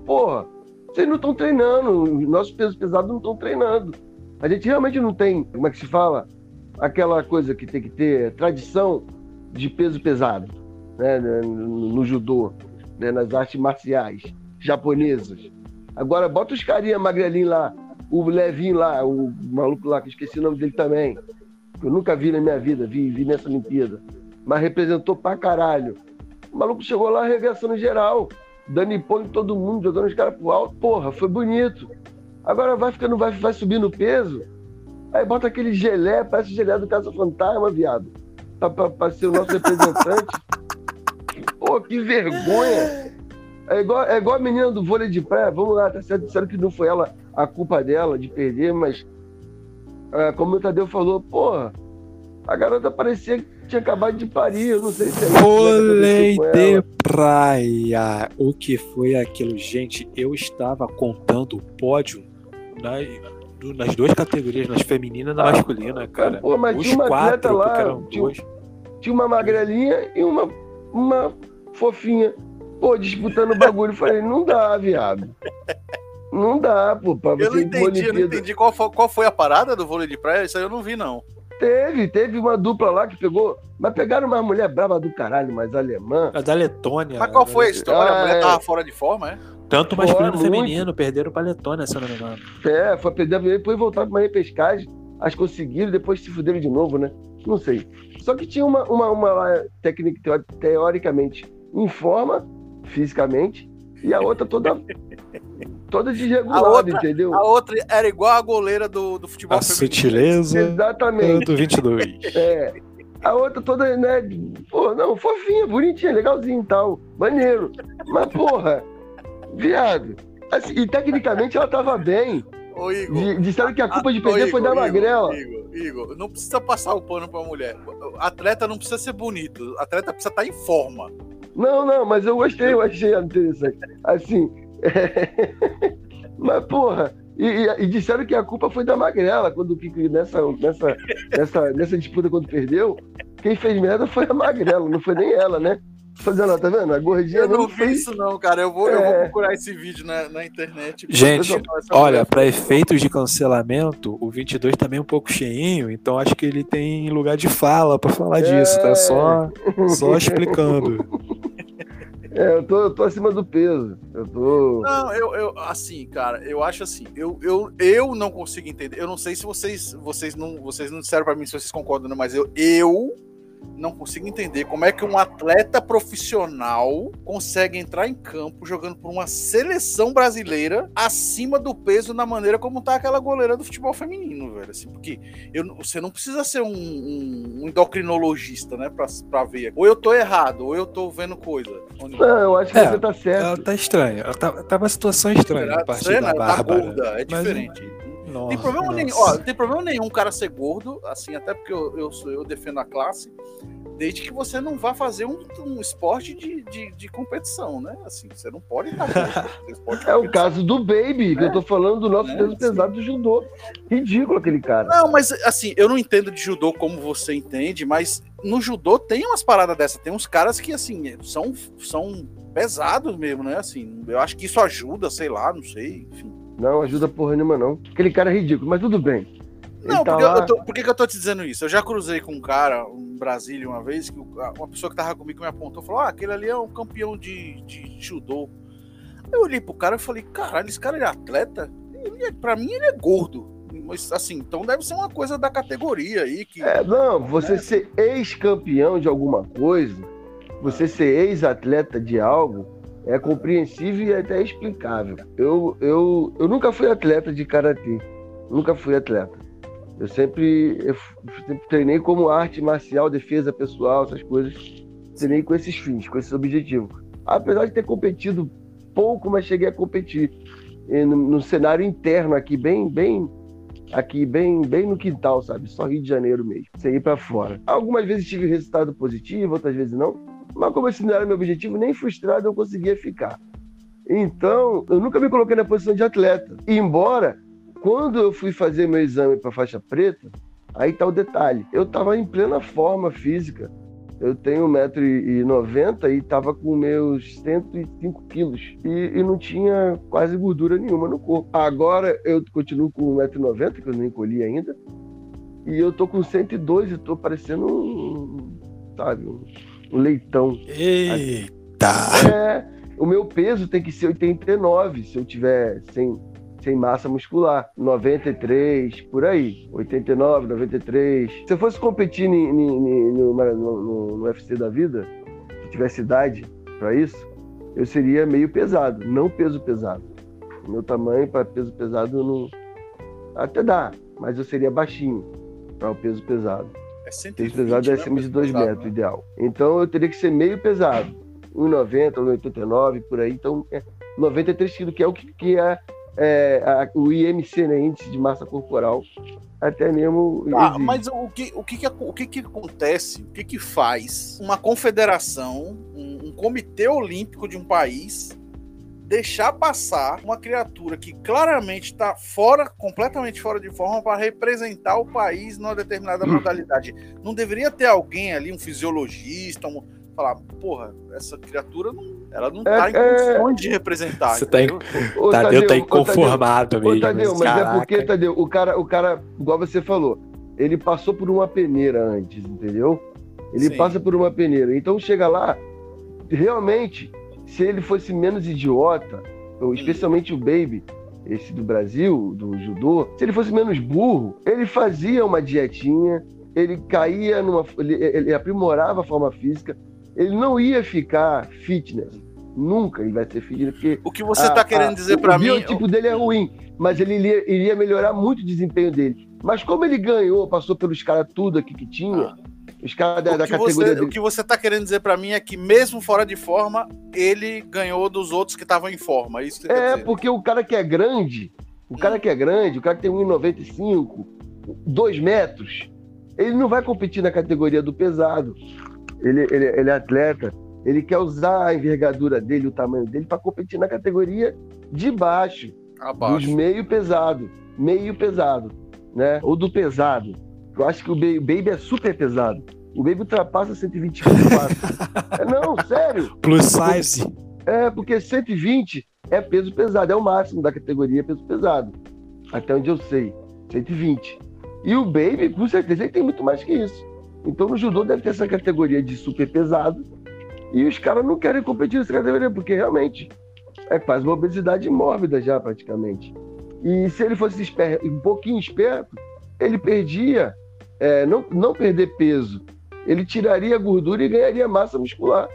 Porra, vocês não estão treinando, nossos pesos pesados não estão treinando. A gente realmente não tem, como é que se fala? Aquela coisa que tem que ter tradição de peso pesado, né? no, no judô, né? nas artes marciais japonesas. Agora, bota os carinha magrelinho lá, o Levinho lá, o maluco lá, que esqueci o nome dele também, que eu nunca vi na minha vida, vi, vi nessa Olimpíada, mas representou pra caralho. O maluco chegou lá arregaçando geral dando impõe todo mundo, jogando os caras pro alto. Porra, foi bonito. Agora vai ficando, vai, vai subindo o peso. Aí bota aquele gelé, parece o gelé do Caça Fantasma, viado. Pra, pra, pra ser o nosso representante. Pô, que vergonha. É igual, é igual a menina do vôlei de praia. Vamos lá, tá certo? Disseram que não foi ela a culpa dela de perder, mas é, como o Tadeu falou, porra, a garota parecia tinha acabado de parir, eu não sei se é. Vôlei de praia. O que foi aquilo? Gente, eu estava contando o pódio nas, nas duas categorias, nas feminina e na ah, masculina, cara. Pô, mas Os tinha uma quatro, lá, tinha, tinha, uma magrelinha e uma, uma fofinha. Pô, disputando o bagulho. Falei, não dá, viado. Não dá, pô. Pra eu não entendi, eu não entendi qual foi, qual foi a parada do vôlei de praia. Isso aí eu não vi, não. Teve, teve uma dupla lá que pegou. Mas pegaram uma mulher brava do caralho, mas alemã. A da Letônia. Mas qual foi a história? Ah, a mulher é... tava fora de forma, é? Tanto masculino quanto feminino, perderam pra Letônia, se eu não me engano. É, foi perder, depois voltaram pra uma repescagem. As conseguiram, depois se fuderam de novo, né? Não sei. Só que tinha uma, uma, uma técnica teoricamente em forma, fisicamente, e a outra toda toda desregulada, a outra, entendeu? A outra era igual a goleira do, do futebol a feminino. sutileza Exatamente. do 22. É. A outra toda, né, pô, não, fofinha, bonitinha, legalzinho e tal, maneiro. Mas, porra, viado, assim, e tecnicamente ela tava bem, Ô, Igor. Disseram que a culpa de perder Igor, foi da Magrela. Igor, Igor, não precisa passar o pano pra mulher. Atleta não precisa ser bonito. Atleta precisa estar tá em forma. Não, não, mas eu gostei, eu achei interessante. Assim. É... mas, porra, e, e, e, disseram que a culpa foi da Magrela, quando nessa, nessa, nessa, nessa disputa quando perdeu, quem fez merda foi a Magrela, não foi nem ela, né? Fazendo, tá vendo? A gordinha. Eu não vi fez... isso, não, cara. Eu vou, é... eu vou procurar esse vídeo na, na internet. Gente, olha, para efeitos de cancelamento, o 22 também é um pouco cheinho, então acho que ele tem lugar de fala para falar é... disso, tá? Só, só explicando. É, eu tô, eu tô acima do peso. Eu tô. Não, eu, eu assim, cara, eu acho assim, eu, eu, eu não consigo entender. Eu não sei se vocês, vocês não, vocês não disseram para mim se vocês concordam, não, mas eu, eu não consigo entender como é que um atleta profissional consegue entrar em campo jogando por uma seleção brasileira acima do peso na maneira como tá aquela goleira do futebol feminino, velho. Assim, porque eu, você não precisa ser um, um, endocrinologista, né, pra, pra ver. Ou eu tô errado, ou eu tô vendo coisa. Onde... Não, eu acho que é, você tá certo. Ela tá estranha. Ela tá, tá uma situação estranha. a partir da tá gorda, é diferente. Mas... Nossa, tem problema nenhum, ó, tem problema nenhum cara ser gordo, assim, até porque eu, eu, eu defendo a classe, desde que você não vá fazer um, um esporte de, de, de, competição, né? Assim, você não pode estar É o caso do Baby, que eu tô falando do nosso é, peso pesado do judô. Ridículo aquele cara. Não, mas assim, eu não entendo de judô como você entende, mas no judô tem umas paradas dessa, tem uns caras que assim, são, são pesados mesmo, né? Assim, eu acho que isso ajuda, sei lá, não sei, enfim. Não, ajuda porra nenhuma, não. Aquele cara é ridículo, mas tudo bem. não, tá porque lá... eu tô, por que, que eu tô te dizendo isso? Eu já cruzei com um cara em Brasília uma vez, que uma pessoa que tava comigo me apontou falou: Ah, aquele ali é um campeão de, de judô. Eu olhei pro cara e falei: Caralho, esse cara é atleta? Ele, é, pra mim, ele é gordo. Mas assim, então deve ser uma coisa da categoria aí. Que, é, não, você né? ser ex-campeão de alguma coisa, você ser ex-atleta de algo é compreensível e até explicável. Eu, eu, eu nunca fui atleta de karatê, nunca fui atleta. Eu sempre, eu sempre treinei como arte marcial, defesa pessoal, essas coisas. Treinei com esses fins, com esses objetivos. Apesar de ter competido pouco, mas cheguei a competir no, no cenário interno aqui, bem, bem, aqui bem, bem no quintal, sabe? Só Rio de Janeiro mesmo, sem ir para fora. Algumas vezes tive resultado positivo, outras vezes não. Mas como esse não era meu objetivo, nem frustrado eu conseguia ficar. Então, eu nunca me coloquei na posição de atleta. E embora, quando eu fui fazer meu exame para faixa preta, aí tá o detalhe. Eu estava em plena forma física. Eu tenho 1,90m e estava com meus 105 quilos. E, e, não tinha quase gordura nenhuma no corpo. Agora eu continuo com 1,90m, que eu não encolhi ainda. E eu tô com 102 e tô parecendo um, sabe, um, um leitão. Eita! É, o meu peso tem que ser 89 se eu tiver sem, sem massa muscular. 93, por aí. 89, 93. Se eu fosse competir ni, ni, ni, no, no, no, UFC da vida, se tivesse idade para isso, eu seria meio pesado, não peso pesado. Meu tamanho para peso pesado não. Até dá, mas eu seria baixinho para o peso pesado. É 120, pesado é acima de 2 metros, né? ideal. Então eu teria que ser meio pesado. 1,90, 1,89, por aí. Então, é 93 quilos, que é o que, que é, é a, o IMC, né? Índice de massa corporal. Até mesmo. Ah, mas o que, o, que, que, o que, que acontece? O que, que faz uma confederação, um, um comitê olímpico de um país deixar passar uma criatura que claramente está fora, completamente fora de forma para representar o país numa determinada hum. modalidade. Não deveria ter alguém ali, um fisiologista, um, falar, porra, essa criatura não, ela não é, tá em é. condições é... de representar. Você tá, em... Ô, Tadeu, Tadeu tá inconformado Tadeu, mesmo. Ô, Tadeu, mas Caraca. é porque, Tadeu, o cara, o cara, igual você falou, ele passou por uma peneira antes, entendeu? Ele Sim. passa por uma peneira. Então chega lá, realmente se ele fosse menos idiota, ou especialmente o Baby, esse do Brasil, do judô, se ele fosse menos burro, ele fazia uma dietinha, ele caía numa. Ele, ele aprimorava a forma física, ele não ia ficar fitness. Nunca ele vai ser fitness, porque. O que você está querendo dizer para mim. O biotipo dele é ruim, mas ele iria, iria, melhorar muito o desempenho dele. Mas como ele ganhou, passou pelos caras tudo aqui que tinha. Ah os caras da, da categoria. Você, o que você tá querendo dizer para mim é que, mesmo fora de forma, ele ganhou dos outros que estavam em forma. É isso é, porque o cara que é grande, O cara que é grande, o cara que tem 1,95, 2 metros, ele não vai competir na categoria do pesado. Ele, ele, ele é atleta, ele quer usar a envergadura dele, o tamanho dele, para competir na categoria de baixo, Abaixo. dos meio pesado, meio pesado, né? Ou do pesado. Eu acho que o Baby é super pesado. O Baby ultrapassa 124. é, não, sério. Plus size. É, porque 120 é peso pesado, é o máximo da categoria peso pesado. Até onde eu sei. 120. E o Baby, com certeza, ele tem muito mais que isso. Então no judô deve ter essa categoria de super pesado. E os caras não querem competir nessa categoria, porque realmente é quase uma obesidade mórbida já, praticamente. E se ele fosse esperto, um pouquinho esperto, ele perdia, é, não, não perder peso, ele tiraria gordura e ganharia massa muscular.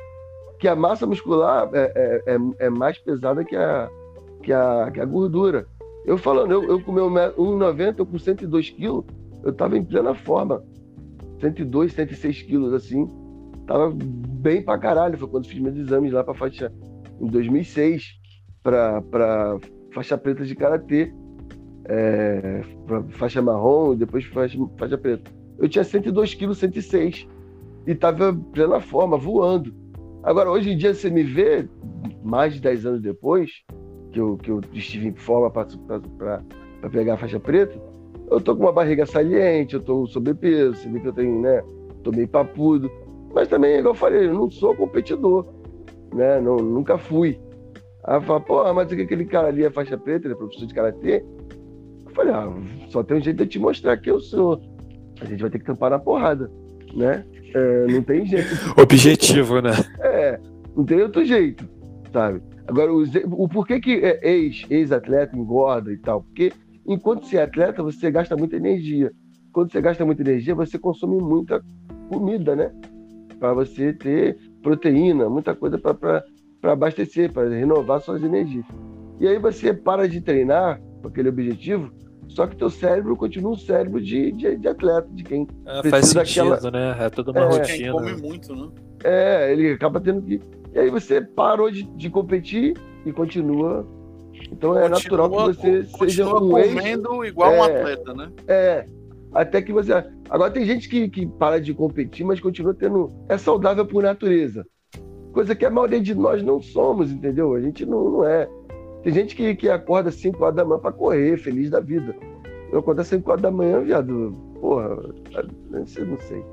Que a massa muscular é, é, é, é mais pesada que a, que a, que a gordura. Eu falando, eu, eu com meu 1,90, eu com 102 quilos, eu estava em plena forma. 102, 106 quilos, assim. Tava bem pra caralho. Foi quando fiz meus exames lá pra faixa em 2006, pra, faixa preta de karatê, é, faixa marrom depois faixa, faixa preta. Eu tinha 102 quilos, 106 e tava em plena forma, voando. Agora, hoje em dia, você me vê, mais de 10 anos depois, que eu, que eu estive em forma para pegar a faixa preta, eu tô com uma barriga saliente, eu tô sobrepeso, você vê que eu tenho, né? Tô meio papudo. Mas também, igual eu falei, eu não sou competidor, né? Não, nunca fui. Aí fala, pô, mas aquele cara ali é faixa preta, ele é professor de karatê. Eu falei, ah, só tem um jeito de te mostrar que eu sou. A gente vai ter que tampar na porrada, né? É, não tem jeito. Objetivo, né? É, não tem outro jeito, sabe? Agora, o, o porquê que é ex, ex-atleta engorda e tal? Porque enquanto você é atleta, você gasta muita energia. Quando você gasta muita energia, você consome muita comida, né? Para você ter proteína, muita coisa para abastecer, para renovar suas energias. E aí você para de treinar com aquele objetivo, só que teu cérebro continua um cérebro de, de, de atleta, de quem é, faz sentido, daquela... né? É toda uma é, rotina. Quem come muito, né? É, ele acaba tendo que. E aí você parou de, de competir e continua. Então é continua, natural que você seja um comendo ex... igual é, um atleta, né? É. Até que você. Agora tem gente que, que para de competir, mas continua tendo. É saudável por natureza. Coisa que a maioria de nós não somos, entendeu? A gente não, não é. Tem gente que, que acorda 5 horas da manhã para correr, feliz da vida. Eu acordo às 5 horas da manhã, viado. Porra, não sei.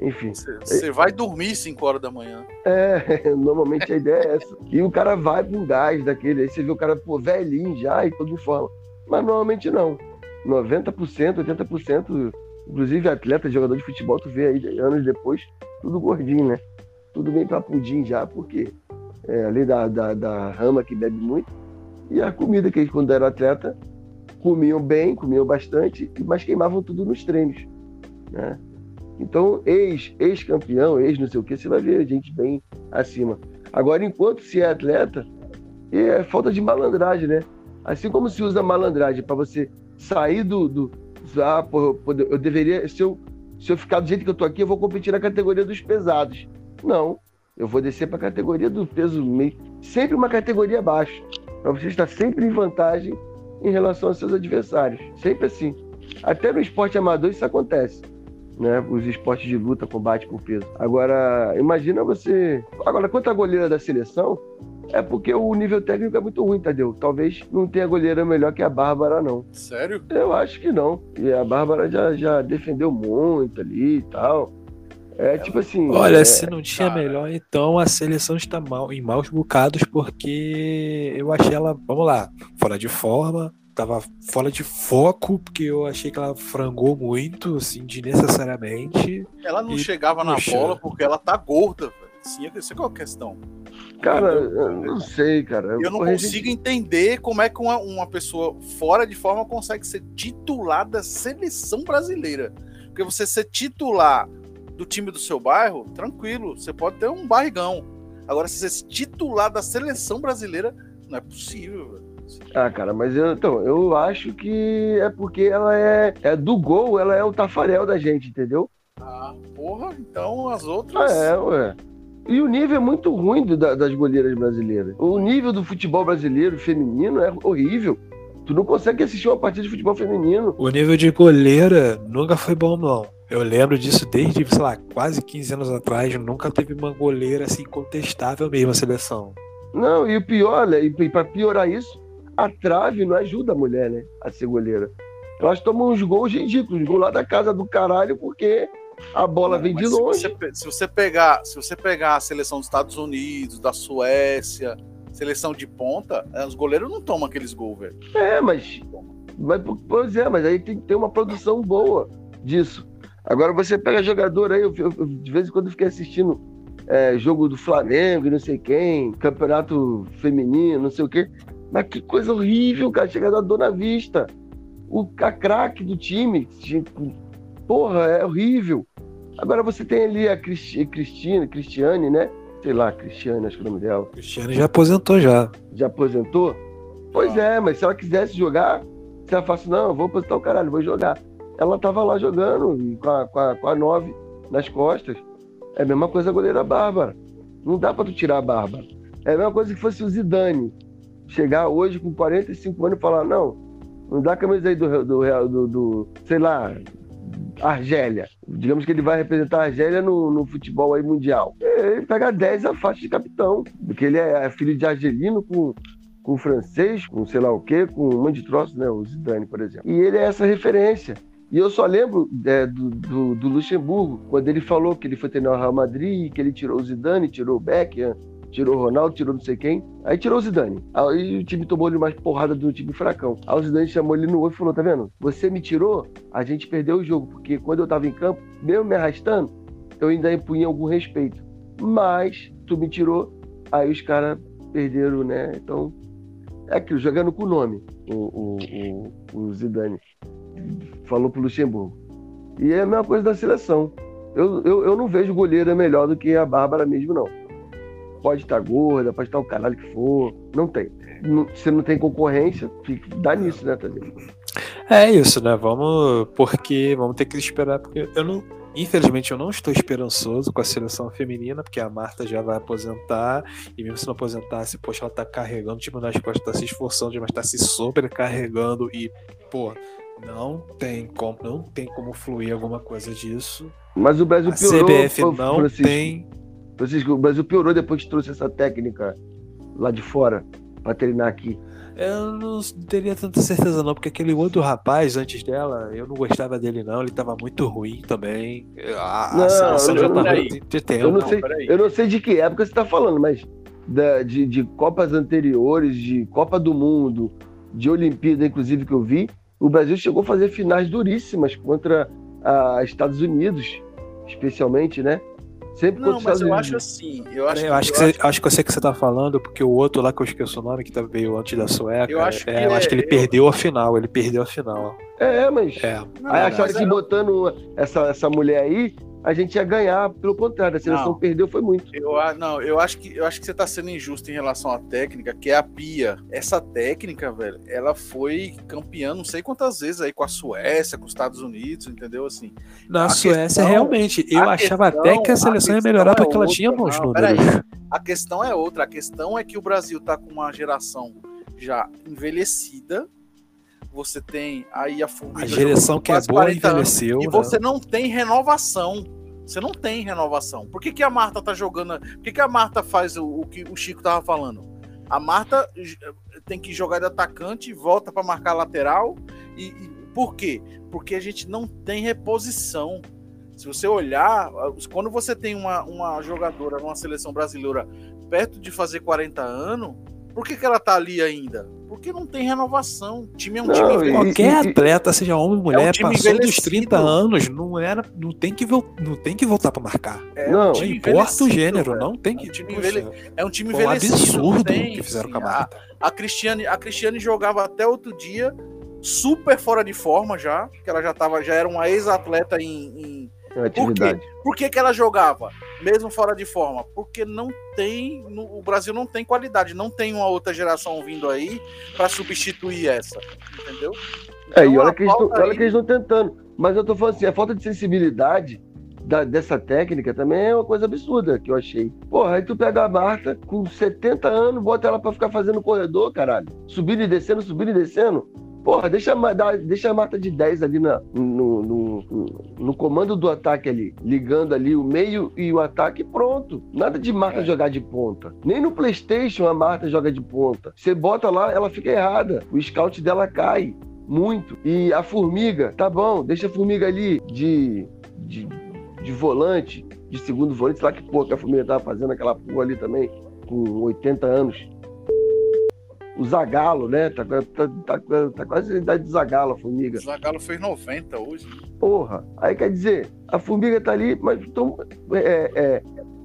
Enfim. Você vai dormir 5 horas da manhã. É, normalmente a ideia é essa. E o cara vai com gás daquele. Aí você vê o cara, pô, velhinho já e todo em forma. Mas normalmente não. 90%, 80%, inclusive atleta, jogador de futebol, tu vê aí anos depois, tudo gordinho, né? Tudo bem papudinho já, porque é, ali da, da, da rama que bebe muito, e a comida que eles, quando eram atleta, comiam bem, comiam bastante, mas queimavam tudo nos treinos. Né? Então, ex, ex-campeão, ex não sei o que, você vai ver gente bem acima. Agora, enquanto se é atleta, é falta de malandragem, né? Assim como se usa malandragem para você sair do. do ah, pô, eu deveria. Se eu, se eu ficar do jeito que eu tô aqui, eu vou competir na categoria dos pesados. Não. Eu vou descer para a categoria do peso meio. Sempre uma categoria abaixo para você estar sempre em vantagem em relação aos seus adversários. Sempre assim. Até no esporte amador isso acontece. Né, os esportes de luta, combate por peso. Agora, imagina você. Agora, quanto à goleira da seleção, é porque o nível técnico é muito ruim, Tadeu. Talvez não tenha goleira melhor que a Bárbara, não. Sério? Eu acho que não. E a Bárbara já, já defendeu muito ali e tal. É tipo assim. Olha, é, se não tinha cara. melhor, então a seleção está mal, em maus bocados, porque eu achei ela, vamos lá, fora de forma, tava fora de foco, porque eu achei que ela frangou muito, assim, desnecessariamente. Ela não e, chegava na bola porque ela tá gorda, velho. Sim, essa é qual a questão. Cara, eu não sei, cara. Eu não consigo entender como é que uma, uma pessoa fora de forma consegue ser titular da seleção brasileira. Porque você ser titular do time do seu bairro, tranquilo, você pode ter um barrigão. Agora, se você titular da seleção brasileira, não é possível, velho. Ah, cara, mas eu, então, eu acho que é porque ela é, é do gol, ela é o Tafarel da gente, entendeu? Ah, porra, então as outras. É, ué. E o nível é muito ruim do, das goleiras brasileiras. O nível do futebol brasileiro feminino é horrível. Tu não consegue assistir uma partida de futebol feminino. O nível de goleira nunca foi bom, não. Eu lembro disso desde, sei lá, quase 15 anos atrás. Nunca teve uma goleira assim contestável mesmo a seleção. Não, e o pior, né? E pra piorar isso, a trave não ajuda a mulher, né? A ser goleira. Elas tomam uns gols ridículos, gol lá da casa do caralho, porque a bola vem de longe. Se você, se você, pegar, se você pegar a seleção dos Estados Unidos, da Suécia, seleção de ponta, é, os goleiros não tomam aqueles gols, velho. É, mas, mas. Pois é, mas aí tem que ter uma produção boa disso. Agora você pega jogador aí, eu, eu, de vez em quando eu fiquei assistindo é, jogo do Flamengo, não sei quem, campeonato feminino, não sei o quê. Mas que coisa horrível, cara. Chega da dor na vista. O, a craque do time, porra, é horrível. Agora você tem ali a Cristi, Cristina, Cristiane, né? Sei lá, Cristiane, acho que é o nome dela. Cristiane já aposentou já. Já aposentou? Pois ah. é, mas se ela quisesse jogar, se ela falasse, não, vou aposentar o caralho, vou jogar. Ela tava lá jogando com a, com a, com a nove nas costas. É a mesma coisa a goleira Bárbara. Não dá para tu tirar a Bárbara. É a mesma coisa que fosse o Zidane. Chegar hoje com 45 anos e falar, não, não dá a camisa aí do, do, do, do sei lá, Argélia. Digamos que ele vai representar a Argélia no, no futebol aí mundial. Ele pega 10 a faixa de capitão, porque ele é filho de argelino com, com francês, com sei lá o quê, com um monte de troços, né? O Zidane, por exemplo. E ele é essa referência. E eu só lembro é, do, do, do, Luxemburgo, quando ele falou que ele foi treinar o Real Madrid, que ele tirou o Zidane, tirou o Beckham, tirou o Ronaldo, tirou não sei quem. Aí tirou o Zidane. Aí o time tomou ele mais porrada do time fracão. Aí o Zidane chamou ele no olho e falou: tá vendo? Você me tirou, a gente perdeu o jogo, porque quando eu tava em campo, mesmo me arrastando, eu ainda impunha algum respeito. Mas tu me tirou, aí os caras perderam, né? Então, é aquilo, jogando com o nome, o, o, o, Zidane falou pro Luxemburgo. E é a mesma coisa da seleção. Eu, eu, eu não vejo goleira melhor do que a Bárbara mesmo, não. Pode estar gorda, pode estar o caralho que for. Não tem. Você não tem concorrência, dá nisso, né, Tadeu? É isso, né? Vamos. Porque vamos ter que esperar. Porque eu não. Infelizmente, eu não estou esperançoso com a seleção feminina, porque a Marta já vai aposentar, e mesmo se não aposentasse, poxa, ela tá carregando, tipo, nas costas, tá se esforçando, mas tá se sobrecarregando, e, pô, não tem como, não tem como fluir alguma coisa disso. Mas o Brasil a piorou. CBF não Francisco, tem. Francisco, o Brasil piorou depois que trouxe essa técnica lá de fora para treinar aqui. Eu não teria tanta certeza não, porque aquele outro rapaz antes dela, eu não gostava dele não, ele tava muito ruim também. A, não, a seleção já tava de tempo. Eu não, sei, eu não sei de que época você tá falando, mas da, de, de Copas anteriores, de Copa do Mundo, de Olimpíada, inclusive, que eu vi, o Brasil chegou a fazer finais duríssimas contra a Estados Unidos, especialmente, né? Sempre não, mas eu acho assim. Eu acho, é, eu acho, que, eu você, acho... que eu sei que você tá falando, porque o outro lá que eu esqueci o nome, que tá, veio antes da sueca. Eu acho, é, que, eu acho que ele é, perdeu a final. Ele perdeu a final. É, mas. É. Não, aí acharam que botando essa, essa mulher aí a gente ia ganhar, pelo contrário, a seleção não, perdeu foi muito. Eu, não, eu acho que eu acho que você tá sendo injusto em relação à técnica, que é a Pia. Essa técnica, velho, ela foi campeã não sei quantas vezes aí com a Suécia, com os Estados Unidos, entendeu? Assim. Na Suécia, questão, realmente, eu achava questão, até que a seleção a ia melhorar é porque ela tinha bons não, números. A questão é outra, a questão é que o Brasil tá com uma geração já envelhecida, você tem aí a A geração que é boa envelheceu. e né? você não tem renovação. Você não tem renovação. Por que, que a Marta tá jogando. Por que, que a Marta faz o, o que o Chico tava falando? A Marta tem que jogar de atacante, volta para marcar lateral. E, e, por quê? Porque a gente não tem reposição. Se você olhar, quando você tem uma, uma jogadora numa seleção brasileira perto de fazer 40 anos, por que, que ela tá ali ainda? Porque não tem renovação. O time é um não, time. Qualquer atleta, seja homem ou mulher, é um passou dos 30 anos, não era, não tem que, não tem que voltar para marcar. É não, um importa o gênero, velho. não tem que. É um time, envelhe... é um time envelhecido. Um absurdo tem, que fizeram com a Marta. A, a, Cristiane, a Cristiane jogava até outro dia, super fora de forma já, que ela já tava, já era uma ex-atleta em, em atividade. Por, quê? Por que, que ela jogava, mesmo fora de forma? Porque não tem. O Brasil não tem qualidade, não tem uma outra geração vindo aí para substituir essa. Entendeu? Então, é, e então, olha que, eles aí... olha que eles estão tentando. Mas eu tô falando assim, a falta de sensibilidade da, dessa técnica também é uma coisa absurda que eu achei. Porra, aí tu pega a Marta com 70 anos, bota ela pra ficar fazendo corredor, caralho. Subindo e descendo, subindo e descendo. Porra, deixa, deixa a Marta de 10 ali na, no, no, no, comando do ataque ali, ligando ali o meio e o ataque, pronto. Nada de Marta é. jogar de ponta. Nem no Playstation a Marta joga de ponta. Você bota lá, ela fica errada. O scout dela cai muito. E a formiga, tá bom, deixa a formiga ali de, de, de volante, de segundo volante, sei lá que porra que a formiga tava fazendo aquela porra ali também, com 80 anos o Zagalo, né? Tá, tá, tá, tá, quase a idade de Zagalo, a formiga. O Zagalo fez 90 hoje. Porra, aí quer dizer, a formiga tá ali, mas então, é, é,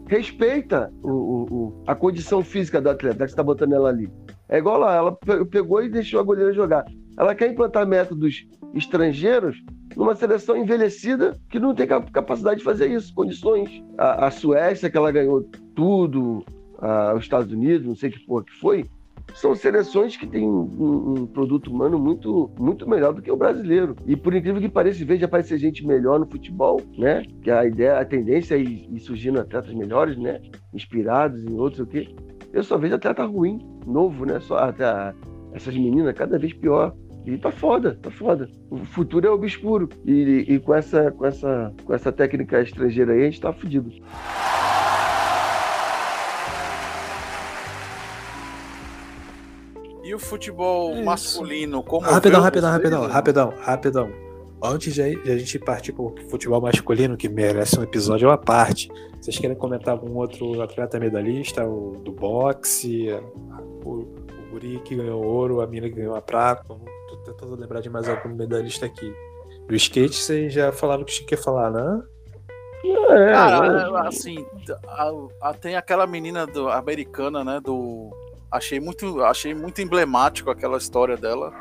respeita o, o, a condição física do atleta, que você tá botando ela ali. É igual lá, ela pegou e deixou a goleira jogar. Ela quer implantar métodos estrangeiros numa seleção envelhecida que não tem capacidade de fazer isso, condições. A, a Suécia, que ela ganhou tudo, a, os Estados Unidos, não sei que porra que foi, são seleções que têm um, um, produto humano muito, muito melhor do que o brasileiro. E por incrível que pareça, de aparecer gente melhor no futebol, né? Que a ideia, a tendência é ir surgindo atletas melhores, né? Inspirados em outros, o quê? Eu só vejo atleta ruim, novo, né? Só até essas meninas cada vez pior. E tá foda, tá foda. O futuro é obscuro. E, e com, essa, com, essa, com essa técnica estrangeira aí, a gente tá fudido. E o futebol Isso. masculino, como. Rapidão, rapidão, rapidão, rapidão, rapidão. Antes de a gente partir para o futebol masculino, que merece um episódio à parte, vocês querem comentar algum outro atleta medalhista, o do boxe, o, o Guri que ganhou ouro, a mina que ganhou a prata? Tô tentando lembrar de mais algum medalhista aqui. Do skate, vocês já falaram o que tinha que falar, né? É, Cara, assim, a, a, tem aquela menina do, americana, né, do Achei muito, achei muito emblemático aquela história dela.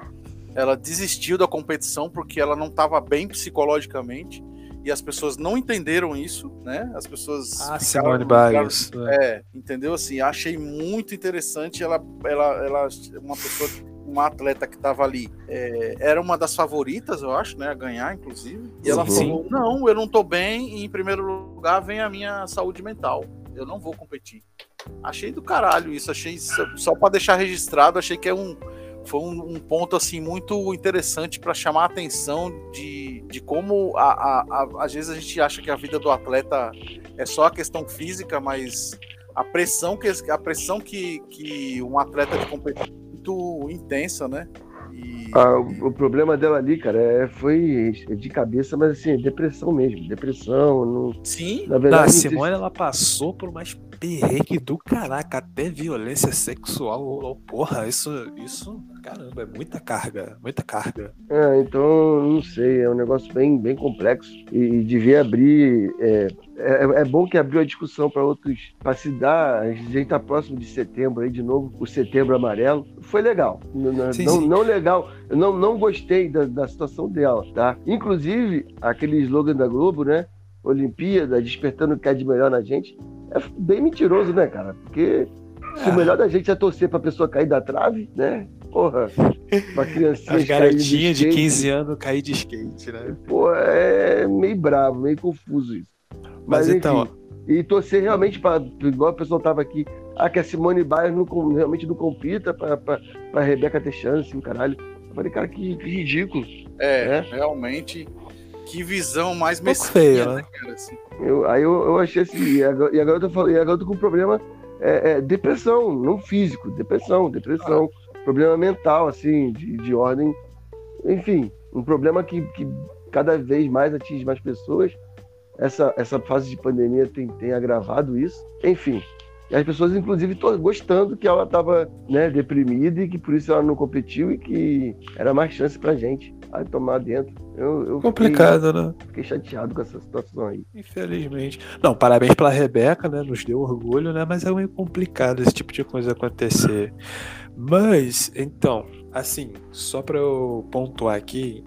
Ela desistiu da competição porque ela não estava bem psicologicamente e as pessoas não entenderam isso, né? As pessoas. Ah, Simone Biles. É. é, entendeu? Assim, achei muito interessante. Ela, ela, ela uma pessoa, uma atleta que estava ali, é, era uma das favoritas, eu acho, né? A ganhar, inclusive. E ela Sim. falou: não, eu não estou bem. E em primeiro lugar vem a minha saúde mental. Eu não vou competir. Achei do caralho isso, achei só para deixar registrado, achei que é um foi um, um ponto assim muito interessante para chamar a atenção de, de como a, a, a, às vezes a gente acha que a vida do atleta é só a questão física, mas a pressão que a pressão que, que um atleta de competição é muito intensa, né? Ah, o, o, problema dela ali, cara, é, foi de cabeça, mas assim, depressão mesmo. Depressão. Não, Sim, na verdade. a Simone ela passou por mais perrengue do caraca, até violência sexual. Porra, isso, isso, caramba, é muita carga, muita carga. É, então, não sei, é um negócio bem, bem complexo e devia abrir. É, é, é bom que abriu a discussão para outros, para se dar. A gente está próximo de setembro aí de novo, o setembro amarelo. Foi legal. Não, sim, não, sim. não legal, eu não, não gostei da, da situação dela, tá? Inclusive, aquele slogan da Globo, né? Olimpíada, despertando o que é de melhor na gente é bem mentiroso, né, cara? Porque se o melhor da gente é torcer pra pessoa cair da trave, né? Porra, pra criancinha. As garotinhas de, de 15 anos cair de skate, né? Pô, é meio bravo, meio confuso isso. Mas, Mas então. Enfim, e torcer realmente para igual a pessoa tava aqui, ah, que a Simone Biles não, realmente não compita pra, pra, pra Rebeca ter chance, o caralho. Eu falei, cara, que, que ridículo. É, né? realmente que visão mais mesquinha, né, né, cara? Assim. Eu, aí eu, eu achei assim, e agora, e eu tô falando, e agora eu tô com problema é, é, depressão, não físico, depressão, depressão, ah. Problema mental, assim, de, de ordem, enfim, um problema que, que cada vez mais atinge mais pessoas. Essa, essa fase de pandemia tem, tem agravado isso. Enfim, e as pessoas, inclusive, estão gostando que ela estava né, deprimida e que por isso ela não competiu e que era mais chance pra gente a tomar dentro. Eu, eu Complicado, fiquei, né? Fiquei chateado com essa situação aí. Infelizmente. Não, parabéns pela Rebeca, né? Nos deu orgulho, né? Mas é meio complicado esse tipo de coisa acontecer. Mas, então, assim, só para eu pontuar aqui,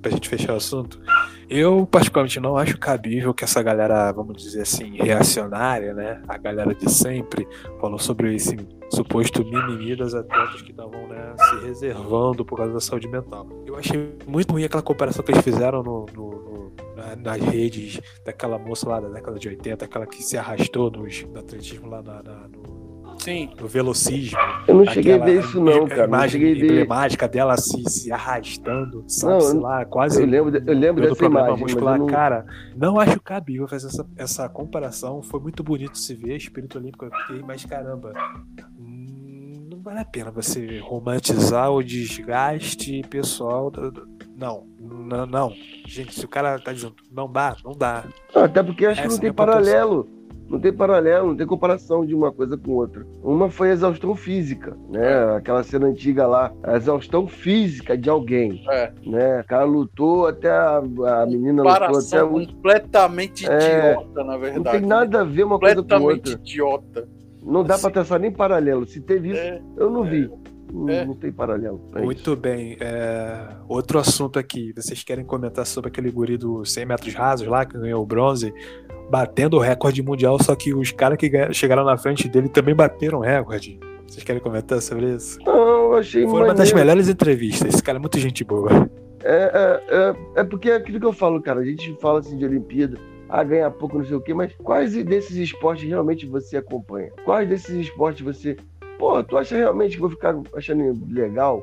pra gente fechar o assunto, eu particularmente não acho cabível que essa galera, vamos dizer assim, reacionária, né? A galera de sempre falou sobre esse suposto mimimi das atletas que estavam né, se reservando por causa da saúde mental. Eu achei muito ruim aquela comparação que eles fizeram no, no, no na, nas redes daquela moça lá da década de 80, aquela que se arrastou nos, no atletismo lá na, na, no, Sim. no velocismo. Eu não cheguei a ver isso, não, cara. A imagem não cheguei emblemática dela se, se arrastando, sabe, Não, sei lá, quase. Eu lembro, eu lembro dessa problema imagem. muscular. não- Cara, não acho cabível fazer essa, essa comparação. Foi muito bonito se ver, espírito olímpico aqui, mas caramba, hum, não vale a pena você romantizar o desgaste pessoal. do- do- Não, não, não. Gente, se o cara tá dizendo não dá, não dá. Não, até porque acho que Essa não tem é pontuação. paralelo. Não tem paralelo, não tem comparação de uma coisa com outra. Uma foi a exaustão física, né? Aquela cena antiga lá, a exaustão física de alguém, É. né? O cara lutou até a, a menina lutou até Comparação completamente É, idiota, na verdade. Não tem nada a ver uma coisa com completamente outra. idiota. Não dá pra Assim. traçar nem paralelo. Se teve isso, É, eu não vi. Não, É. não tem paralelo. É isso. Muito bem. é, Outro assunto aqui. Vocês querem comentar sobre aquele guri dos 100 metros rasos lá, que ganhou o bronze, batendo o recorde mundial, só que os caras que chegaram na frente dele também bateram o recorde. Vocês querem comentar sobre isso? Não, eu achei Foi uma das maneiro. melhores entrevistas. Esse cara é muito gente boa. É, é, é, é porque é aquilo que eu falo, cara. A gente fala assim de Olimpíada, ah, ganha pouco, não sei o quê, mas quais desses esportes realmente você acompanha? Quais desses esportes você. Pô, tu acha realmente que eu vou ficar achando legal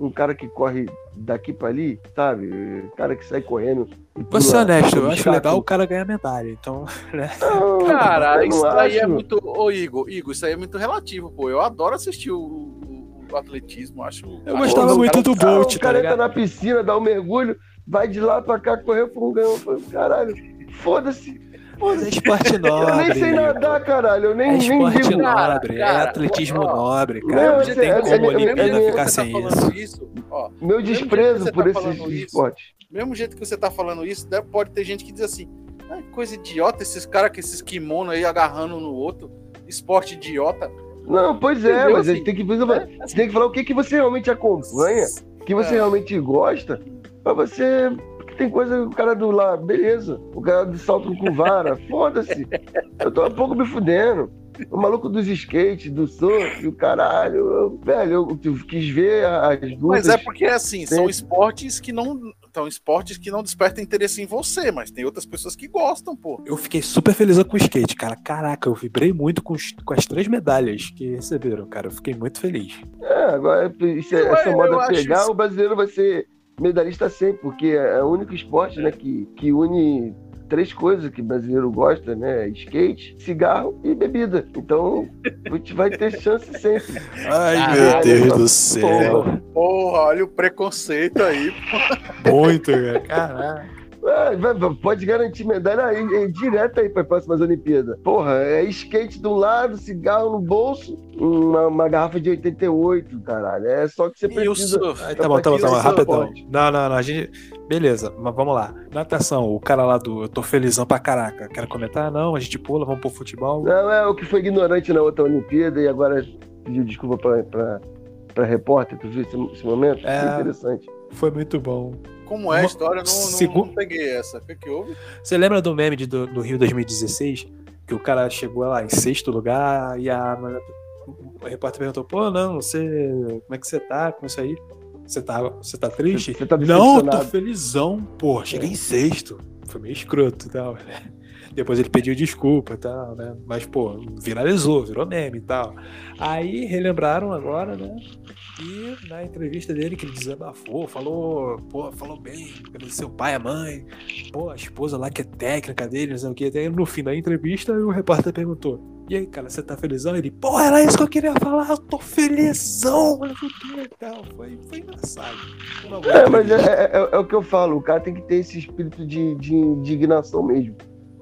um cara que corre daqui pra ali, sabe? Cara que sai correndo. Vou ser pula honesto, eu acho legal o cara ganhar medalha. Então, Não, Cara, isso aí é muito. Ô, Igor, Igor, isso aí é muito relativo, pô. Eu adoro assistir o, o- o atletismo, acho. Eu gostava muito o do cara- Bolt, O tá cara ligado? entra na piscina, dá um mergulho, vai de lá pra cá, correu por um falei, Caralho, foda-se. Mas é esporte Eu nobre. nem sei Igor. nadar, caralho. Eu nem, É nem esporte. Cara, nobre, é cara, atletismo ó, nobre, Não, cara. Não é- tem é- como é- a é- Olimpíada é- ficar você sem tá isso. isso, ó, Meu desprezo você por tá esses esportes. mesmo jeito que você tá falando isso, deve- pode ter gente que diz assim: "Ah, coisa idiota, esses caras com esses kimono aí agarrando um no outro, esporte idiota. Não, pois é, Entendeu, mas a assim? gente tem que, você tem que falar o que, que você realmente acompanha, o que você É. realmente gosta, pra você. Tem coisa, o cara do lá, beleza. O cara do salto com vara, foda-se. Eu tô um pouco me fudendo. O maluco dos skates, do surf, o caralho. eu- velho, eu, quis ver as lutas. Mas é porque assim, são esportes que não. São esportes que não despertam interesse em você, mas tem outras pessoas que gostam, pô. Eu fiquei super feliz com o skate, cara. Caraca, eu vibrei muito com, os- com as três medalhas que receberam, cara. Eu fiquei muito feliz. É, agora isso é- essa eu moda pegar, isso- o brasileiro vai ser medalhista sempre, porque é o único esporte né, que, que une três coisas que o brasileiro gosta, né? Skate, cigarro e bebida. Então, a gente vai ter chance sempre. Ai, Caralho, meu Deus do céu. Porra, olha o preconceito aí. Muito, cara. Caraca. É, pode garantir medalha aí, é, direto aí para as próximas Olimpíadas. Porra, é skate de um lado, cigarro no bolso, uma, uma garrafa de 88, caralho. É só que você precisa. surf? Ai, tá bom, tá bom, tá bom. Isso, Rapidão. Não, não, não. A gente. Beleza, mas vamos lá. Natação, o cara lá do Eu tô felizão pra caraca. Quer comentar? Não, a gente pula, vamos pro futebol. Não, é o que foi ignorante na outra Olimpíada e agora pediu desculpa pra, pra, pra repórter. Tu viu esse, esse momento? É. Foi interessante. Foi muito bom. Como é a história? Não, não, Segu- não peguei essa. O que, que houve? Você lembra do meme de- do, do Rio 2016? Que o cara chegou lá em sexto lugar e a, o repórter perguntou: pô, não, você. Como é que você tá com isso aí? Você tá, você tá triste? Você tá não, tô felizão. Pô, cheguei em sexto. Foi meio escroto e tal. Depois ele pediu desculpa e tal, né? Mas, pô, viralizou, virou meme e tal. Aí relembraram agora, né? E na entrevista dele que ele desabafou, falou, pô, falou bem, agradeceu o pai, a mãe, pô, a esposa lá que é técnica dele, não sei o que. Até no fim da entrevista, o repórter perguntou: E aí, cara, você tá felizão? Ele, pô, era isso que eu queria falar, eu tô felizão, não sei o que e tal. Foi, foi engraçado. É, mas é, é- é- é o que eu falo, o cara tem que ter esse espírito de, de indignação mesmo.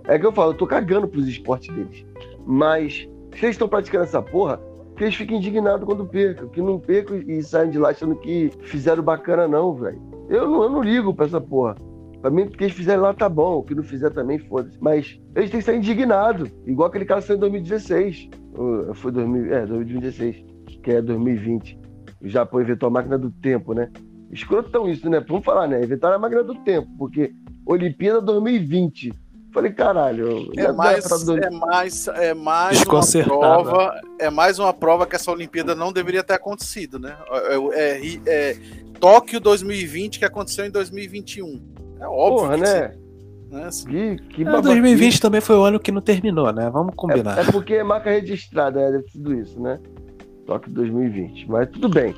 É que eu falo, eu tô cagando pros esportes deles. Mas se eles estão praticando essa porra, que eles fiquem indignados quando percam. Que não percam e saiam de lá achando que fizeram bacana, não, velho. Eu não, eu não ligo pra essa porra. Pra mim, o que eles fizerem lá tá bom. O que não fizer também, foda-se. Mas eles têm que estar indignados. Igual aquele cara saiu em 2016. Ou, Foi 2000, é, 2016. Que é 2020. O Japão inventou a máquina do tempo, né? Escrotão isso, né? Vamos falar, né? Inventaram a máquina do tempo, porque Olimpíada 2020. Falei, caralho. É mais, é mais, é mais uma prova. É mais uma prova que essa Olimpíada não deveria ter acontecido, né? É, é- é Tóquio 2020 que aconteceu em 2021. É óbvio. Porra, que né? Né? Assim. Que, que é, 2020 também foi o ano que não terminou, né? Vamos combinar. É, é porque é marca registrada, né? Ter sido isso, né? Só que 2020. Mas tudo bem.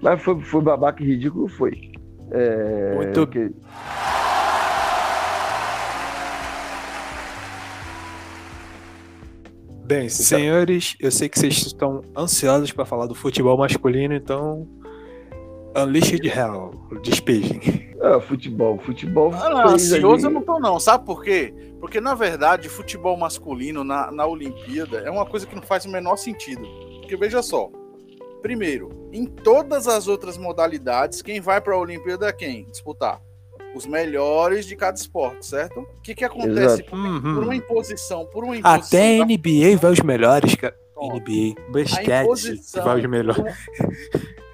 Mas foi, foi babaca e ridículo, foi. É, Muito. Que... Bem, então... senhores, eu sei que vocês estão ansiosos para falar do futebol masculino, então Unleashed Hell, despejem. Ah, futebol, futebol. Ah, não, ansioso eu não tô não, sabe por quê? Porque na verdade, futebol masculino na, na Olimpíada é uma coisa que não faz o menor sentido. Porque veja só, primeiro, em todas as outras modalidades, quem vai para a Olimpíada é quem? Disputar os melhores de cada esporte, certo? O que que acontece por, uhum. por, uma imposição, por uma imposição Até a NBA vai os melhores, cara. NBA, basquete vai os melhores.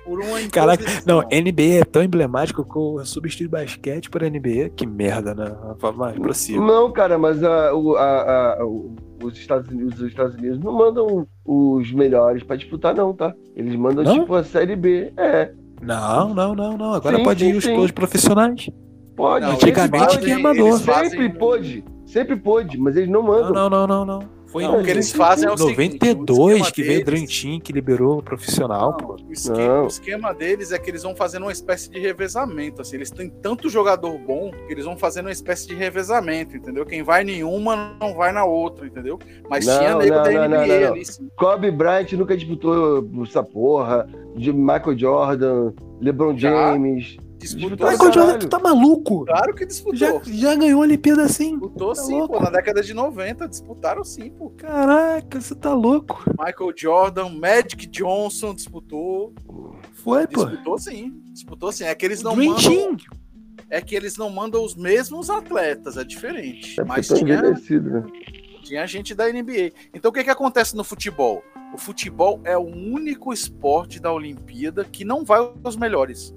por uma imposição. Caraca, não, NBA é tão emblemático que eu substituí basquete por NBA. Que merda, né? Vai, prossiga. Não, cara, mas a, a, a, os, Estados Unidos, os Estados Unidos não mandam os melhores pra disputar, não, tá? Eles mandam, não? tipo, a Série B. É. Não, não, não, não. Agora sim, pode sim, ir os sim. profissionais. Pode. Não, Antigamente tinha amador. Sempre pôde. Sempre pôde, mas eles não mandam. Não, não, não, não. Foi não, o que eles fazem é o 92 seguinte, que veio o Dream Team que liberou o profissional, não, pô. O esquema, o esquema, deles é que eles vão fazendo uma espécie de revezamento, assim, eles têm tanto jogador bom que eles vão fazendo uma espécie de revezamento, entendeu? Quem vai em uma não vai na outra, entendeu? Mas não, tinha nego da NBA ali, sim. Kobe Bryant nunca disputou essa porra, de Michael Jordan, LeBron James, Disputou. Michael Jordan, tu tá maluco? Claro que disputou. Já, já ganhou a Olimpíada assim. Disputou tá sim, louco? pô. Na década de 90, disputaram sim, pô. Caraca, você tá louco. Michael Jordan, Magic Johnson disputou. Foi, pô. Disputou sim. Disputou sim. É que eles não Dream mandam. Team. É que eles não mandam os mesmos atletas, é diferente. É Mas tinha, né? tinha gente da NBA. Então o que, que acontece no futebol? O futebol é o único esporte da Olimpíada que não vai aos melhores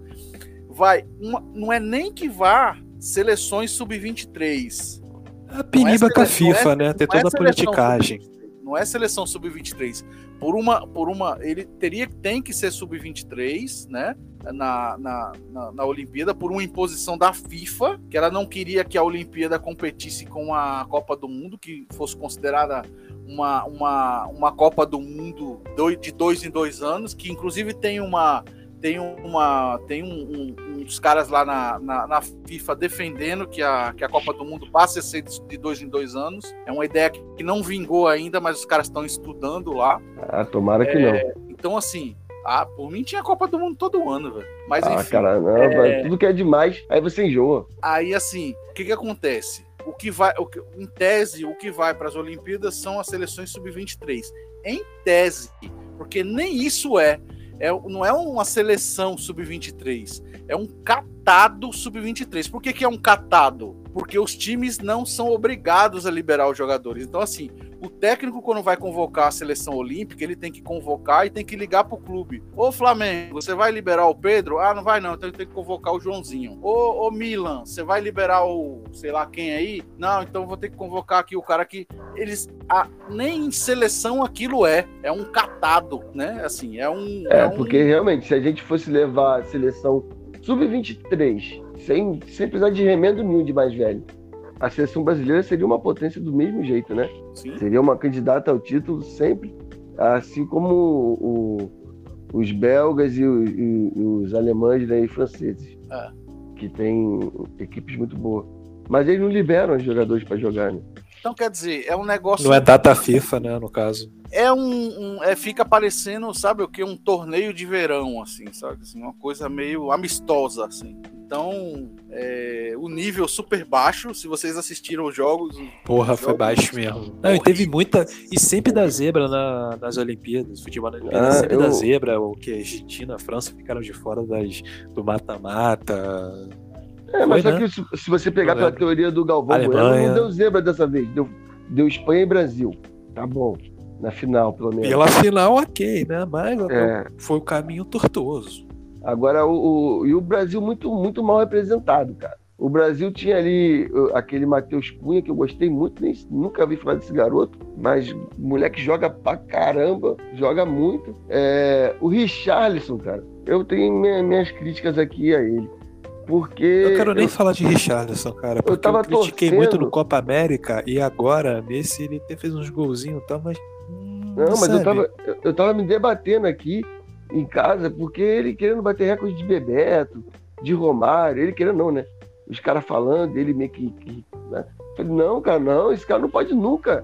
vai. Uma, não é nem que vá seleções sub-23. A piniba é com a FIFA, é, né? Tem toda é a politicagem. Não é seleção sub-23. Por uma, por uma, ele teria tem que ser sub-23, né? Na, na, na, na, Olimpíada, por uma imposição da FIFA, que ela não queria que a Olimpíada competisse com a Copa do Mundo, que fosse considerada uma, uma, uma Copa do Mundo de dois em dois anos, que inclusive tem uma tem uma tem um, um, uns caras lá na, na, na, FIFA defendendo que a, que a Copa do Mundo passe a ser de dois em dois anos. É uma ideia que não vingou ainda, mas os caras estão estudando lá. Ah, tomara que é, não. Então, assim, ah, por mim tinha Copa do Mundo todo ano, velho. Mas ah, enfim. Cara, não, é... tudo que é demais, aí você enjoa. Aí, assim, o que que acontece? O que vai, o que, em tese, o que vai para as Olimpíadas são as seleções sub-23. Em tese, porque nem isso é é, não é uma seleção sub-23, é um catado sub-23. Por que, que é um catado? Porque os times não são obrigados a liberar os jogadores. Então, assim, o técnico, quando vai convocar a seleção olímpica, ele tem que convocar e tem que ligar pro clube. Ô Flamengo, você vai liberar o Pedro? Ah, não vai não, então tem que convocar o Joãozinho. Ô, ô Milan, você vai liberar o sei lá quem aí? Não, então vou ter que convocar aqui o cara que eles a, nem em seleção aquilo é, é um catado, né? Assim, é um É, é porque realmente se a gente fosse levar a seleção sub-23 sem sem precisar de remendo nenhum de mais velho, a seleção brasileira seria uma potência do mesmo jeito, né? Sim. Seria uma candidata ao título sempre, assim como o, os belgas e, o, e, os alemães né, e franceses, é. que têm equipes muito boas. Mas eles não liberam os jogadores para jogar, né? Então, quer dizer, é um negócio. Não é data FIFA, né, no caso. É um. um é, fica parecendo, sabe o que? Um torneio de verão, assim, sabe? Assim, uma coisa meio amistosa, assim. Então, é, o nível super baixo, se vocês assistiram os jogos. Porra, os foi jogos, baixo mesmo. Não, e teve muita. E sempre da zebra na, nas Olimpíadas. Futebol na Olimpíada, ah, sempre eu... da zebra. O que? Argentina, a França ficaram de fora das, do mata-mata. É, mas Foi, só né? que se, se, você pegar pela teoria do Galvão Bueno, não deu zebra dessa vez, deu, deu Espanha e Brasil. Tá bom. Na final, pelo menos. Pela final, ok, né? Mas é. foi o caminho tortuoso. Agora, o, o, e o Brasil muito, muito mal representado, cara. O Brasil tinha ali aquele Matheus Cunha, que eu gostei muito, nem, nunca vi falar desse garoto, mas moleque joga pra caramba, joga muito. É, o Richarlison, cara, eu tenho minha, minhas críticas aqui a ele. Porque. Eu quero nem eu... falar de Richardson, cara. Porque eu, tava eu critiquei torcendo... muito no Copa América e agora, nesse, ele fez uns golzinhos e tal, mas. Hum, não, mas eu tava, eu tava me debatendo aqui em casa, porque ele querendo bater recorde de Bebeto, de Romário, ele querendo não, né? Os caras falando, ele meio que. que né? Falei, não, cara, não, esse cara não pode nunca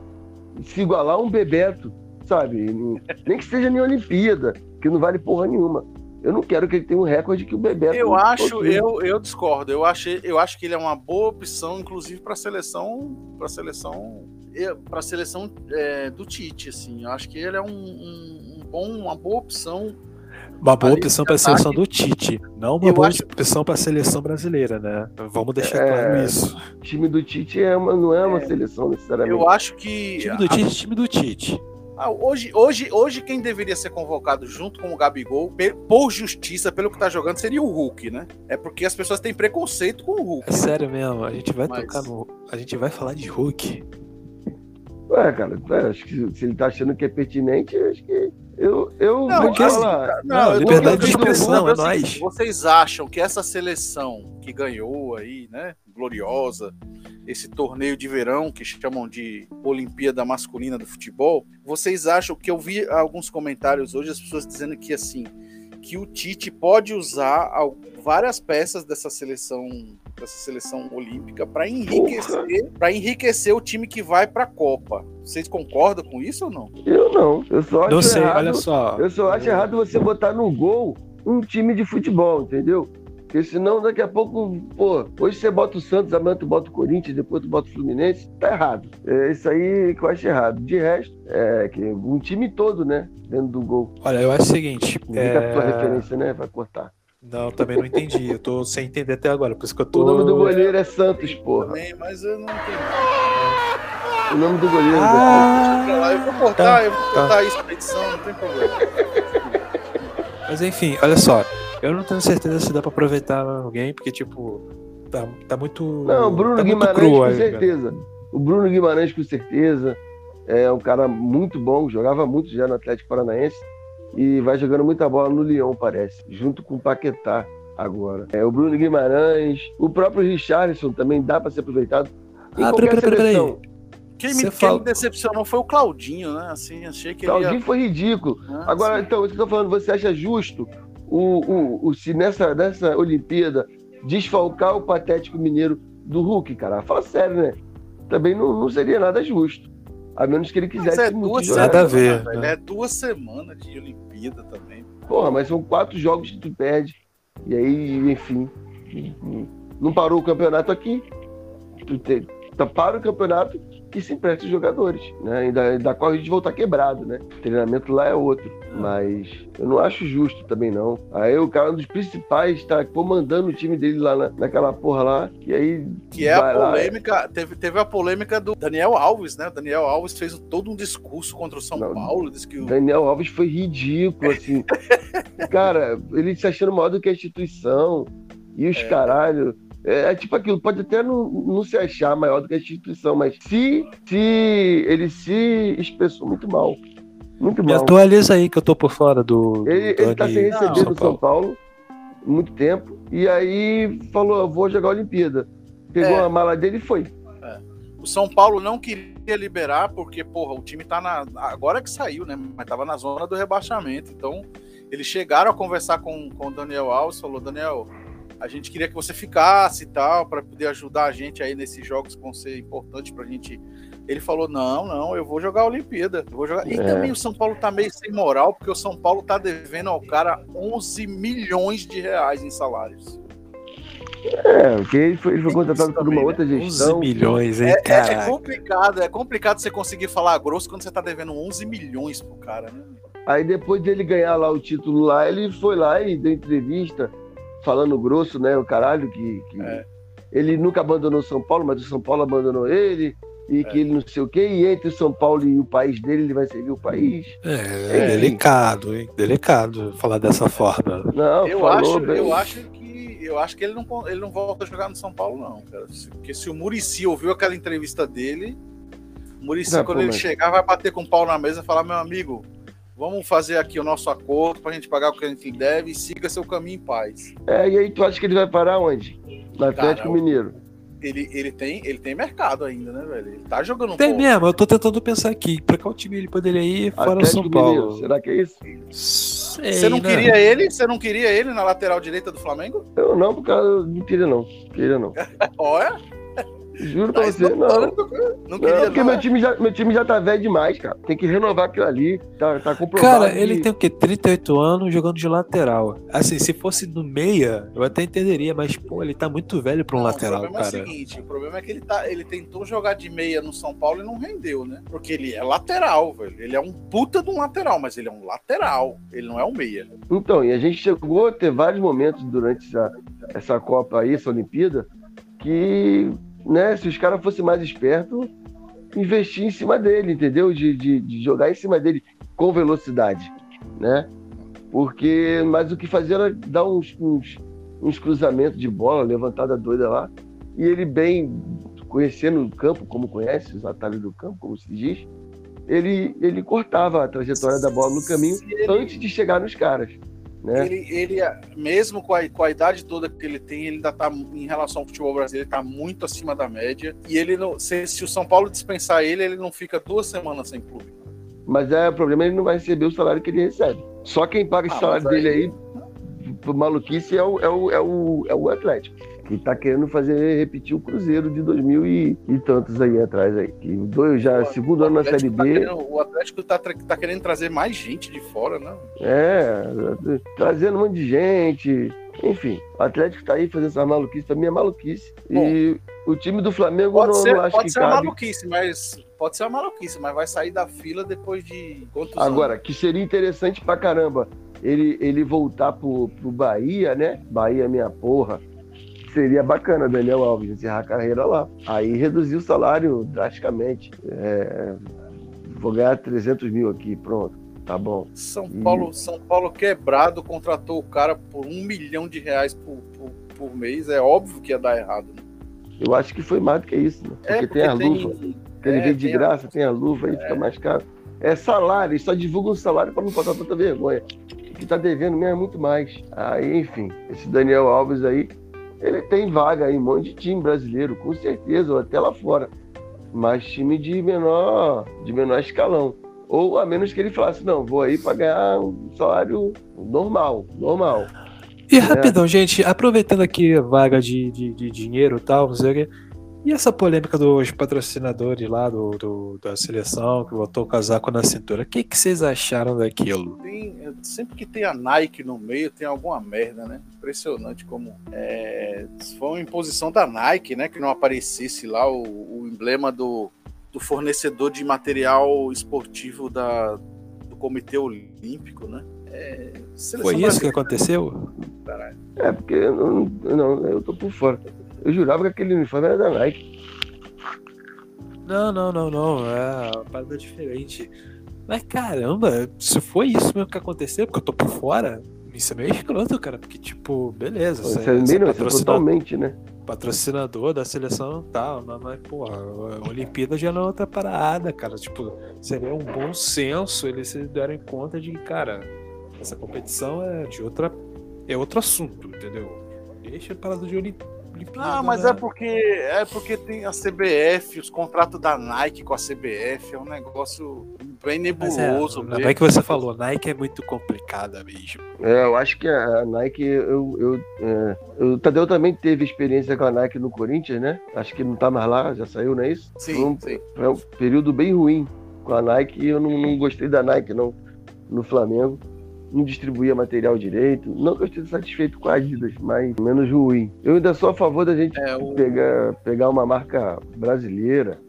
se igualar a um Bebeto, sabe? Nem que seja em Olimpíada, que não vale porra nenhuma. Eu não quero que ele tenha um recorde que o Bebeto. Eu acho, eu, eu discordo. Eu achei, eu acho que ele é uma boa opção, inclusive para a seleção, para seleção, para seleção é, do Tite, assim. Eu acho que ele é um, um, um bom, uma boa opção uma boa opção para a seleção do Tite, não uma eu boa acho... opção para a seleção brasileira, né? Vamos deixar é, claro isso. O time do Tite é uma, não é uma é, seleção necessariamente. Eu acho que. Time do Tite, time do Tite. Ah, hoje, hoje, hoje, quem deveria ser convocado junto com o Gabigol, por justiça, pelo que tá jogando, seria o Hulk, né? É porque as pessoas têm preconceito com o Hulk. É sério mesmo, a gente vai Mas... tocar no. A gente vai falar de Hulk. Ué, cara, acho que se ele tá achando que é pertinente, acho que eu, eu não, vou falar. Assim, não, não, liberdade de expressão, é nóis. Vocês acham que essa seleção que ganhou aí, né, gloriosa, esse torneio de verão que chamam de Olimpíada Masculina do Futebol, vocês acham que eu vi alguns comentários hoje, as pessoas dizendo que assim, que o Tite pode usar várias peças dessa seleção dessa seleção olímpica para enriquecer para enriquecer o time que vai para a Copa. Vocês concordam com isso ou não? Eu não. Eu só acho não sei, errado, olha só. Eu só acho errado você botar no gol um time de futebol, entendeu? Porque senão daqui a pouco, pô, hoje você bota o Santos, amanhã tu bota o Corinthians, depois tu bota o Fluminense, tá errado. É isso aí que eu acho errado. De resto, é que um time todo, né? Dentro do gol. Olha, eu acho o seguinte. Fica é... a tua referência, né? Vai cortar. Não, também não entendi. Eu tô sem entender até agora, por isso que eu tô. O nome do goleiro é Santos, porra. Também, mas eu não entendi. O nome do goleiro ah, Eu vou cortar, tá, eu vou cortar tá. isso na edição, não tem problema. Mas enfim, olha só. Eu não tenho certeza se dá pra aproveitar alguém, porque, tipo, tá, tá muito. Não, o Bruno tá Guimarães com aí, certeza. Cara. O Bruno Guimarães com certeza. É um cara muito bom, jogava muito já no Atlético Paranaense e vai jogando muita bola no Lyon, parece, junto com o Paquetá agora. É, o Bruno Guimarães, o próprio Richarlison também dá para ser aproveitado. Em ah, peraí, peraí, peraí. Quem me, quem me, decepcionou foi o Claudinho, né? Assim, achei que Claudinho ia... foi ridículo. Ah, Agora, sim. então, isso que eu tô falando, você acha justo o, o, o, se nessa, nessa Olimpíada desfalcar o patético mineiro do Hulk, cara? Fala sério, né? Também não, não seria nada justo. A menos que ele quisesse mas é duas semanas, nada a ver. Né? É duas semanas de Olimpíada também. Porra, mas são quatro jogos que tu perde. E aí, enfim. Não parou o campeonato aqui. Tu te, tá, para o campeonato que se empresta os jogadores, né? Da, da qual a gente voltar quebrado, né? O treinamento lá é outro. Mas eu não acho justo também, não. Aí o cara, um dos principais, está comandando o time dele lá na, naquela porra lá. E aí. Que é a polêmica. Lá, teve, teve a polêmica do Daniel Alves, né? O Daniel Alves fez todo um discurso contra o São não, Paulo. Disse que o... Daniel Alves foi ridículo, assim. cara, ele se achando maior do que a instituição. E os é. caralho. É, é, tipo aquilo, pode até não, não se achar maior do que a instituição, mas se, se ele se expressou muito mal. Muito Me mal. atualiza aí que eu tô por fora do. Ele, do ele tá sem receber do São Paulo muito tempo. E aí falou: vou jogar a Olimpíada. Pegou é. a mala dele e foi. É. O São Paulo não queria liberar, porque, porra, o time tá na. Agora que saiu, né? Mas tava na zona do rebaixamento. Então, eles chegaram a conversar com, com o Daniel Alves, falou: Daniel, a gente queria que você ficasse e tal, para poder ajudar a gente aí nesses jogos que vão ser importantes para a gente. Ele falou: não, não, eu vou jogar a Olimpíada. vou jogar. E é. também o São Paulo tá meio sem moral, porque o São Paulo tá devendo ao cara 11 milhões de reais em salários. É, porque ele foi, ele foi contratado por uma né? outra gestão. 11 milhões, hein, é, cara? É, é, complicado, é complicado você conseguir falar grosso quando você tá devendo 11 milhões pro cara, né? Aí depois dele ganhar lá o título lá, ele foi lá e deu entrevista falando grosso, né? O caralho, que, que é. ele nunca abandonou São Paulo, mas o São Paulo abandonou ele, e é. que ele não sei o quê, e entre São Paulo e o país dele, ele vai servir o país. É, é delicado, hein? Delicado falar dessa forma. Não, eu acho, bem. eu acho que eu acho que ele não, ele não volta a jogar no São Paulo, não, cara. Porque se o Murici ouviu aquela entrevista dele, o Murici, quando ele mas... chegar, vai bater com o pau na mesa e falar, meu amigo, vamos fazer aqui o nosso acordo pra gente pagar o que a gente deve e siga seu caminho em paz. É, e aí tu acha que ele vai parar onde? No Atlético Cara, Mineiro ele, ele, tem, ele tem mercado ainda, né, velho? Ele tá jogando Tem mesmo, eu tô tentando pensar aqui. Pra qual time ele poderia ir fora Atlético São Paulo? Mineiro, será que é isso? Sei, você não né? queria ele? Você não queria ele na lateral direita do Flamengo? Eu não, porque eu não queria não. Queria não. Olha. Juro pra você, não. Não, queria, não porque não. Meu, time já, meu time já tá velho demais, cara. Tem que renovar aquilo ali. Tá, tá comprovado. Cara, ele tem o quê? 38 anos jogando de lateral. Assim, se fosse no meia, eu até entenderia, mas, pô, ele tá muito velho pra um não, lateral, o cara. É o seguinte, o problema é que ele, tá, ele tentou jogar de meia no São Paulo e não rendeu, né? Porque ele é lateral, velho. Ele é um puta de um lateral, mas ele é um lateral. Ele não é um meia. Então, e a gente chegou a ter vários momentos durante essa, essa Copa aí, essa Olimpíada, que né, se os caras fossem mais espertos, investir em cima dele, entendeu? De, de, de, jogar em cima dele com velocidade, né? Porque, mas o que fazia era dar uns, uns, uns cruzamentos de bola, levantada doida lá, e ele bem conhecendo o campo, como conhece os atalhos do campo, como se diz, ele, ele cortava a trajetória da bola no caminho antes de chegar nos caras. Né? Ele, ele, mesmo com a, com a idade toda que ele tem, ele ainda está em relação ao futebol brasileiro, está muito acima da média. E ele não, se, se, o São Paulo dispensar ele, ele não fica duas semanas sem clube. Mas é, o problema é ele não vai receber o salário que ele recebe. Só quem paga esse ah, salário aí... dele aí, por maluquice, é o, é o, é o, é o Atlético que tá querendo fazer repetir o Cruzeiro de 2000 e, e tantos aí atrás aí. Que dois já o segundo ano na Série tá B. Querendo, o Atlético tá, tá querendo trazer mais gente de fora, né? É, trazendo um monte de gente. Enfim, o Atlético tá aí fazendo essa maluquice, também é maluquice. Bom, e o time do Flamengo pode não, ser, não acho pode que ser cabe. maluquice, mas pode ser uma maluquice, mas vai sair da fila depois de quantos Agora, anos? que seria interessante pra caramba ele, ele voltar pro, pro Bahia, né? Bahia, minha porra seria bacana Daniel Alves encerrar a carreira lá. Aí reduzir o salário drasticamente. É, vou ganhar 300 mil aqui, pronto. Tá bom. São Paulo, e... São Paulo quebrado contratou o cara por um milhão de reais por, por, por mês. É óbvio que ia dar errado. Né? Eu acho que foi mais do que isso, né? porque, é porque tem a tem... luva. Que ele é, vem de graça, a... tem a luva, aí é. fica mais caro. É salário, só divulga um salário para não passar tanta vergonha. O que tá devendo mesmo é muito mais. Aí, enfim, esse Daniel Alves aí, ele tem vaga em um monte de time brasileiro, com certeza, ou até lá fora. Mas time de menor, de menor escalão. Ou a menos que ele falasse, não, vou aí para ganhar um salário normal, normal. E rapidão, gente, aproveitando aqui a vaga de, de, de dinheiro e tal, não sei o que. E essa polêmica dos patrocinadores lá do, do da seleção, que botou o casaco na cintura, o que, que vocês acharam daquilo? Tem, sempre que tem a Nike no meio, tem alguma merda, né? Impressionante como. É, foi uma imposição da Nike, né? Que não aparecesse lá o, o emblema do, do fornecedor de material esportivo da, do Comitê Olímpico, né? É, foi isso que aconteceu? Caralho. É, porque eu não, não, eu tô por fora. Eu jurava que aquele uniforme era da Nike. Não, não, não, não. É uma parada diferente. Mas caramba, se foi isso mesmo que aconteceu, porque eu tô por fora, isso é meio escroto, cara. Porque, tipo, beleza. Você, é, meio, é totalmente, né? Patrocinador da seleção tal, mas, porra, a Olimpíada já não é outra parada, cara. Tipo, seria um bom senso eles se darem conta de que, cara, essa competição é de outra. É outro assunto, entendeu? Deixa a parada de Olimpíada ah, mas né? é porque é porque tem a CBF, os contratos da Nike com a CBF, é um negócio bem é, nebuloso. Mas é, que você falou, a Nike é muito complicada mesmo. É, eu acho que a Nike, eu, eu, é, o Tadeu também teve experiência com a Nike no Corinthians, né? Acho que não tá mais lá, já saiu, não é isso? Sim, foi um, sim. Foi um período bem ruim com a Nike e eu não, não gostei da Nike, não, no Flamengo não distribuía material direito. Não que eu esteja satisfeito com a Adidas, mas menos ruim. Eu ainda sou a favor da gente é, o... pegar, pegar uma marca brasileira.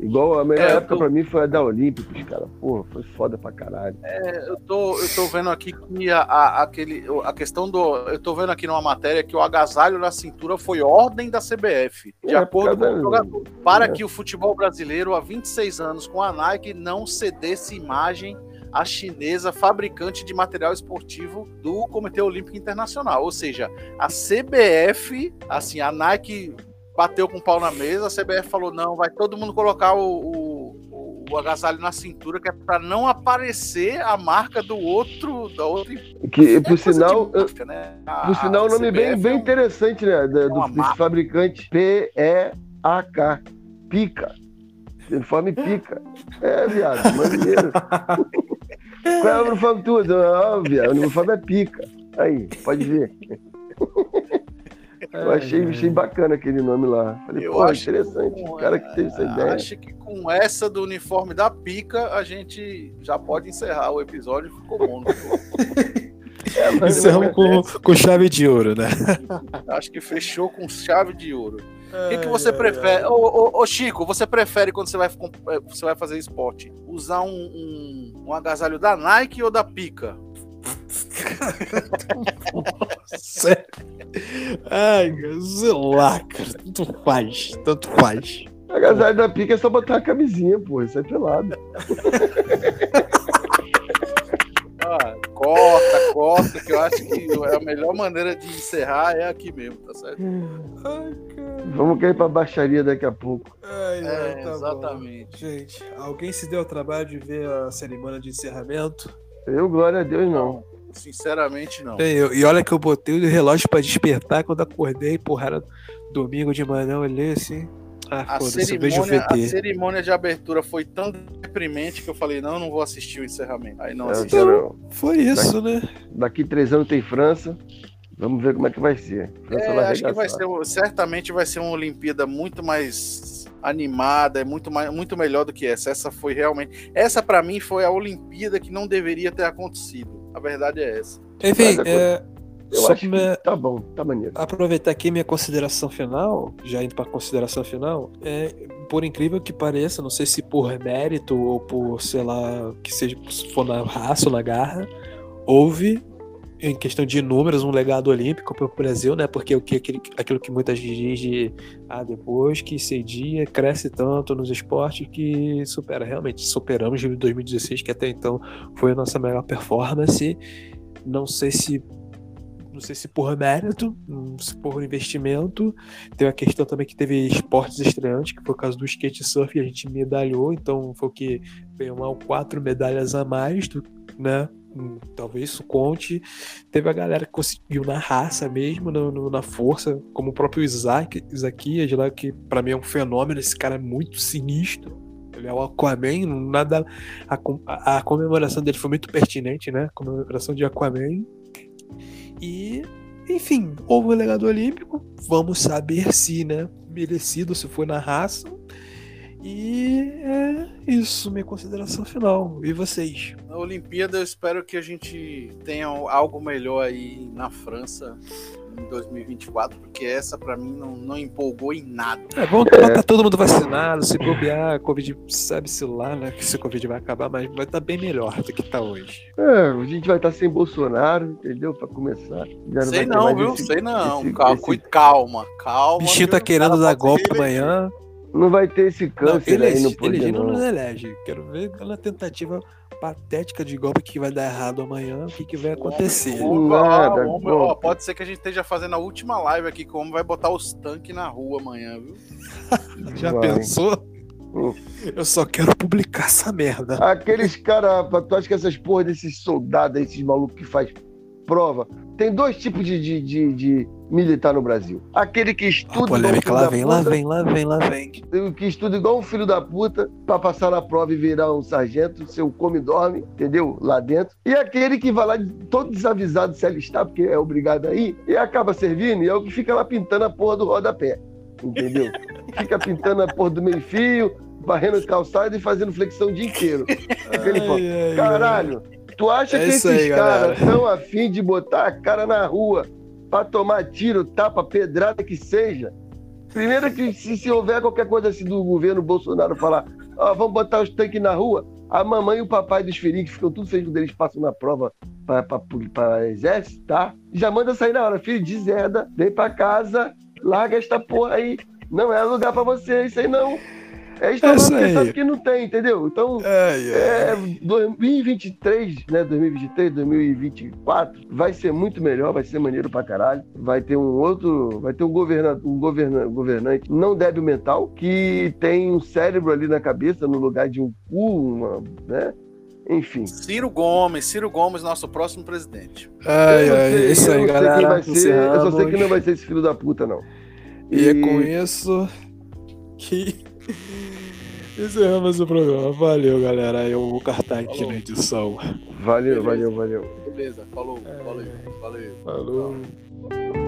Igual a melhor é, época tô... pra mim foi a da Olímpicos, cara. Porra, foi foda pra caralho. É, eu tô, eu tô vendo aqui que a, a, aquele, a questão do. Eu tô vendo aqui numa matéria que o agasalho na cintura foi ordem da CBF. De é, acordo com o jogador. Para é. que o futebol brasileiro, há 26 anos, com a Nike, não cedesse imagem a chinesa fabricante de material esportivo do Comitê Olímpico Internacional. Ou seja, a CBF, assim, a Nike bateu com o pau na mesa, a CBF falou: não, vai todo mundo colocar o, o, o agasalho na cintura, que é para não aparecer a marca do outro, da outra. Que, por sinal, marca, né? por sinal, o nome bem, bem interessante, né? Do, do, desse fabricante P-E-A-K. Pica. Uniforme pica. É, viado, maneiro. Qual é o uniforme tudo? Ó, viado, o uniforme é pica. Aí, pode ver. Eu achei, achei bacana aquele nome lá. Falei, eu pô, interessante. o cara que teve essa ideia. Acho que com essa do uniforme da pica, a gente já pode encerrar o episódio. Ficou bom, é, Encerramos com, com chave de ouro, né? Acho que fechou com chave de ouro. O que, que você prefere? Ô, ô, ô, Chico, você prefere quando você vai, eh, você vai fazer esporte? Usar um, um, um agasalho da Nike ou da Pica? Sério? Ai, sei lá, cara. Tanto faz, tanto faz. Agasalho da Pica é só botar a camisinha, pô. Isso é pelado. Ah, corta, corta, que eu acho que a melhor maneira de encerrar é aqui mesmo, tá certo? Ai, Vamos cair pra baixaria daqui a pouco. Ai, é, tá exatamente. Bom. Gente, alguém se deu o trabalho de ver a cerimônia de encerramento? Eu, glória a Deus, não. Sinceramente, não. e olha que eu botei o relógio pra despertar quando acordei, porra, era domingo de manhã, eu olhei assim. Ah, a, cerimônia, a cerimônia de abertura foi tão deprimente que eu falei, não, não vou assistir o encerramento. Aí não assisti. Então, foi isso, daqui, né? Daqui três anos tem França. Vamos ver como é que vai ser. É, vai acho que vai ser, certamente vai ser uma Olimpíada muito mais animada, é muito, mais, muito melhor do que essa. Essa foi realmente. Essa, para mim, foi a Olimpíada que não deveria ter acontecido. A verdade é essa. Enfim, é, eu Só acho que tá bom, tá maneiro. Aproveitar aqui minha consideração final, já indo para consideração final, é, por incrível que pareça, não sei se por mérito ou por, sei lá, que seja se for na raça ou na garra, houve em questão de números, um legado olímpico para o Brasil, né? Porque o que aquilo, aquilo que muitas vezes de ah, depois que cedia, cresce tanto nos esportes que supera. Realmente, superamos de 2016, que até então foi a nossa melhor performance. Não sei se não sei se por mérito, se por investimento. Tem a questão também que teve esportes estreantes, que foi o caso do skate surf, a gente medalhou, então foi o que veio mal quatro medalhas a mais, do, né? Hum, talvez isso conte. Teve a galera que conseguiu na raça mesmo, no, no, na força, como o próprio Isaac, Isaquias lá, que para mim é um fenômeno, esse cara é muito sinistro. Ele é o Aquaman, nada. A, a, a comemoração dele foi muito pertinente, né? A comemoração de Aquaman. E, enfim, houve o legado olímpico. Vamos saber se, né? Merecido, se foi na raça. E é isso, minha consideração final. E vocês? Na Olimpíada, eu espero que a gente tenha algo melhor aí na França em 2024, porque essa para mim não, não empolgou em nada. É bom que é. tá todo mundo vacinado, se bobear, Covid sabe-se lá, né? Que se Covid vai acabar, mas vai estar tá bem melhor do que tá hoje. É, a gente vai estar tá sem Bolsonaro, entendeu? Para começar. Já não Sei não, viu? Esse, Sei não. Esse, calma, esse... calma, calma. O bichinho tá querendo dar golpe amanhã. Não vai ter esse câncer não, elege, aí no poder, ele não nos elege. Quero ver aquela tentativa patética de golpe que vai dar errado amanhã, o que, que vai acontecer. Nada, homem, ó, pode ser que a gente esteja fazendo a última live aqui, como vai botar os tanques na rua amanhã, viu? Já vai. pensou? Eu só quero publicar essa merda. Aqueles caras, tu acha que essas porra desses soldados, esses malucos que faz prova, tem dois tipos de, de, de, de militar no Brasil. Aquele que estuda. A polêmica, lá vem, puta, lá vem, lá vem, lá vem. Que estuda igual um filho da puta pra passar na prova e virar um sargento, seu come dorme, entendeu? Lá dentro. E aquele que vai lá todo desavisado se alistar, porque é obrigado aí, e acaba servindo, e é o que fica lá pintando a porra do rodapé. Entendeu? fica pintando a porra do meio-fio, varrendo calçado e fazendo flexão o dia inteiro. Ai, ai, Caralho, Tu acha é que esses caras estão afim de botar a cara na rua para tomar tiro, tapa, pedrada que seja? Primeiro que se, se houver qualquer coisa assim do governo Bolsonaro falar, vamos botar os tanques na rua, a mamãe e o papai dos feridos ficam tudo felizes quando eles passam na prova para exército, tá? Já manda sair na hora, filho, deseda, vem para casa, larga esta porra aí. Não é lugar para você, isso aí não. É porque sabe que não tem, entendeu? Então, é, é. é 2023, né? 2023, 2024, vai ser muito melhor, vai ser maneiro pra caralho. Vai ter um outro, vai ter um, governa, um governa, governante não débil mental, que tem um cérebro ali na cabeça, no lugar de um cu, uma, né? Enfim. Ciro Gomes, Ciro Gomes, nosso próximo presidente. Ai, ai, isso aí, galera. Ser, eu só sei que não vai ser esse filho da puta, não. E, e é com isso que encerramos o programa. Valeu, galera. Eu vou cartar aqui falou. na edição. Valeu, Beleza. valeu, valeu. Beleza, falou, é... valeu, valeu. Falou.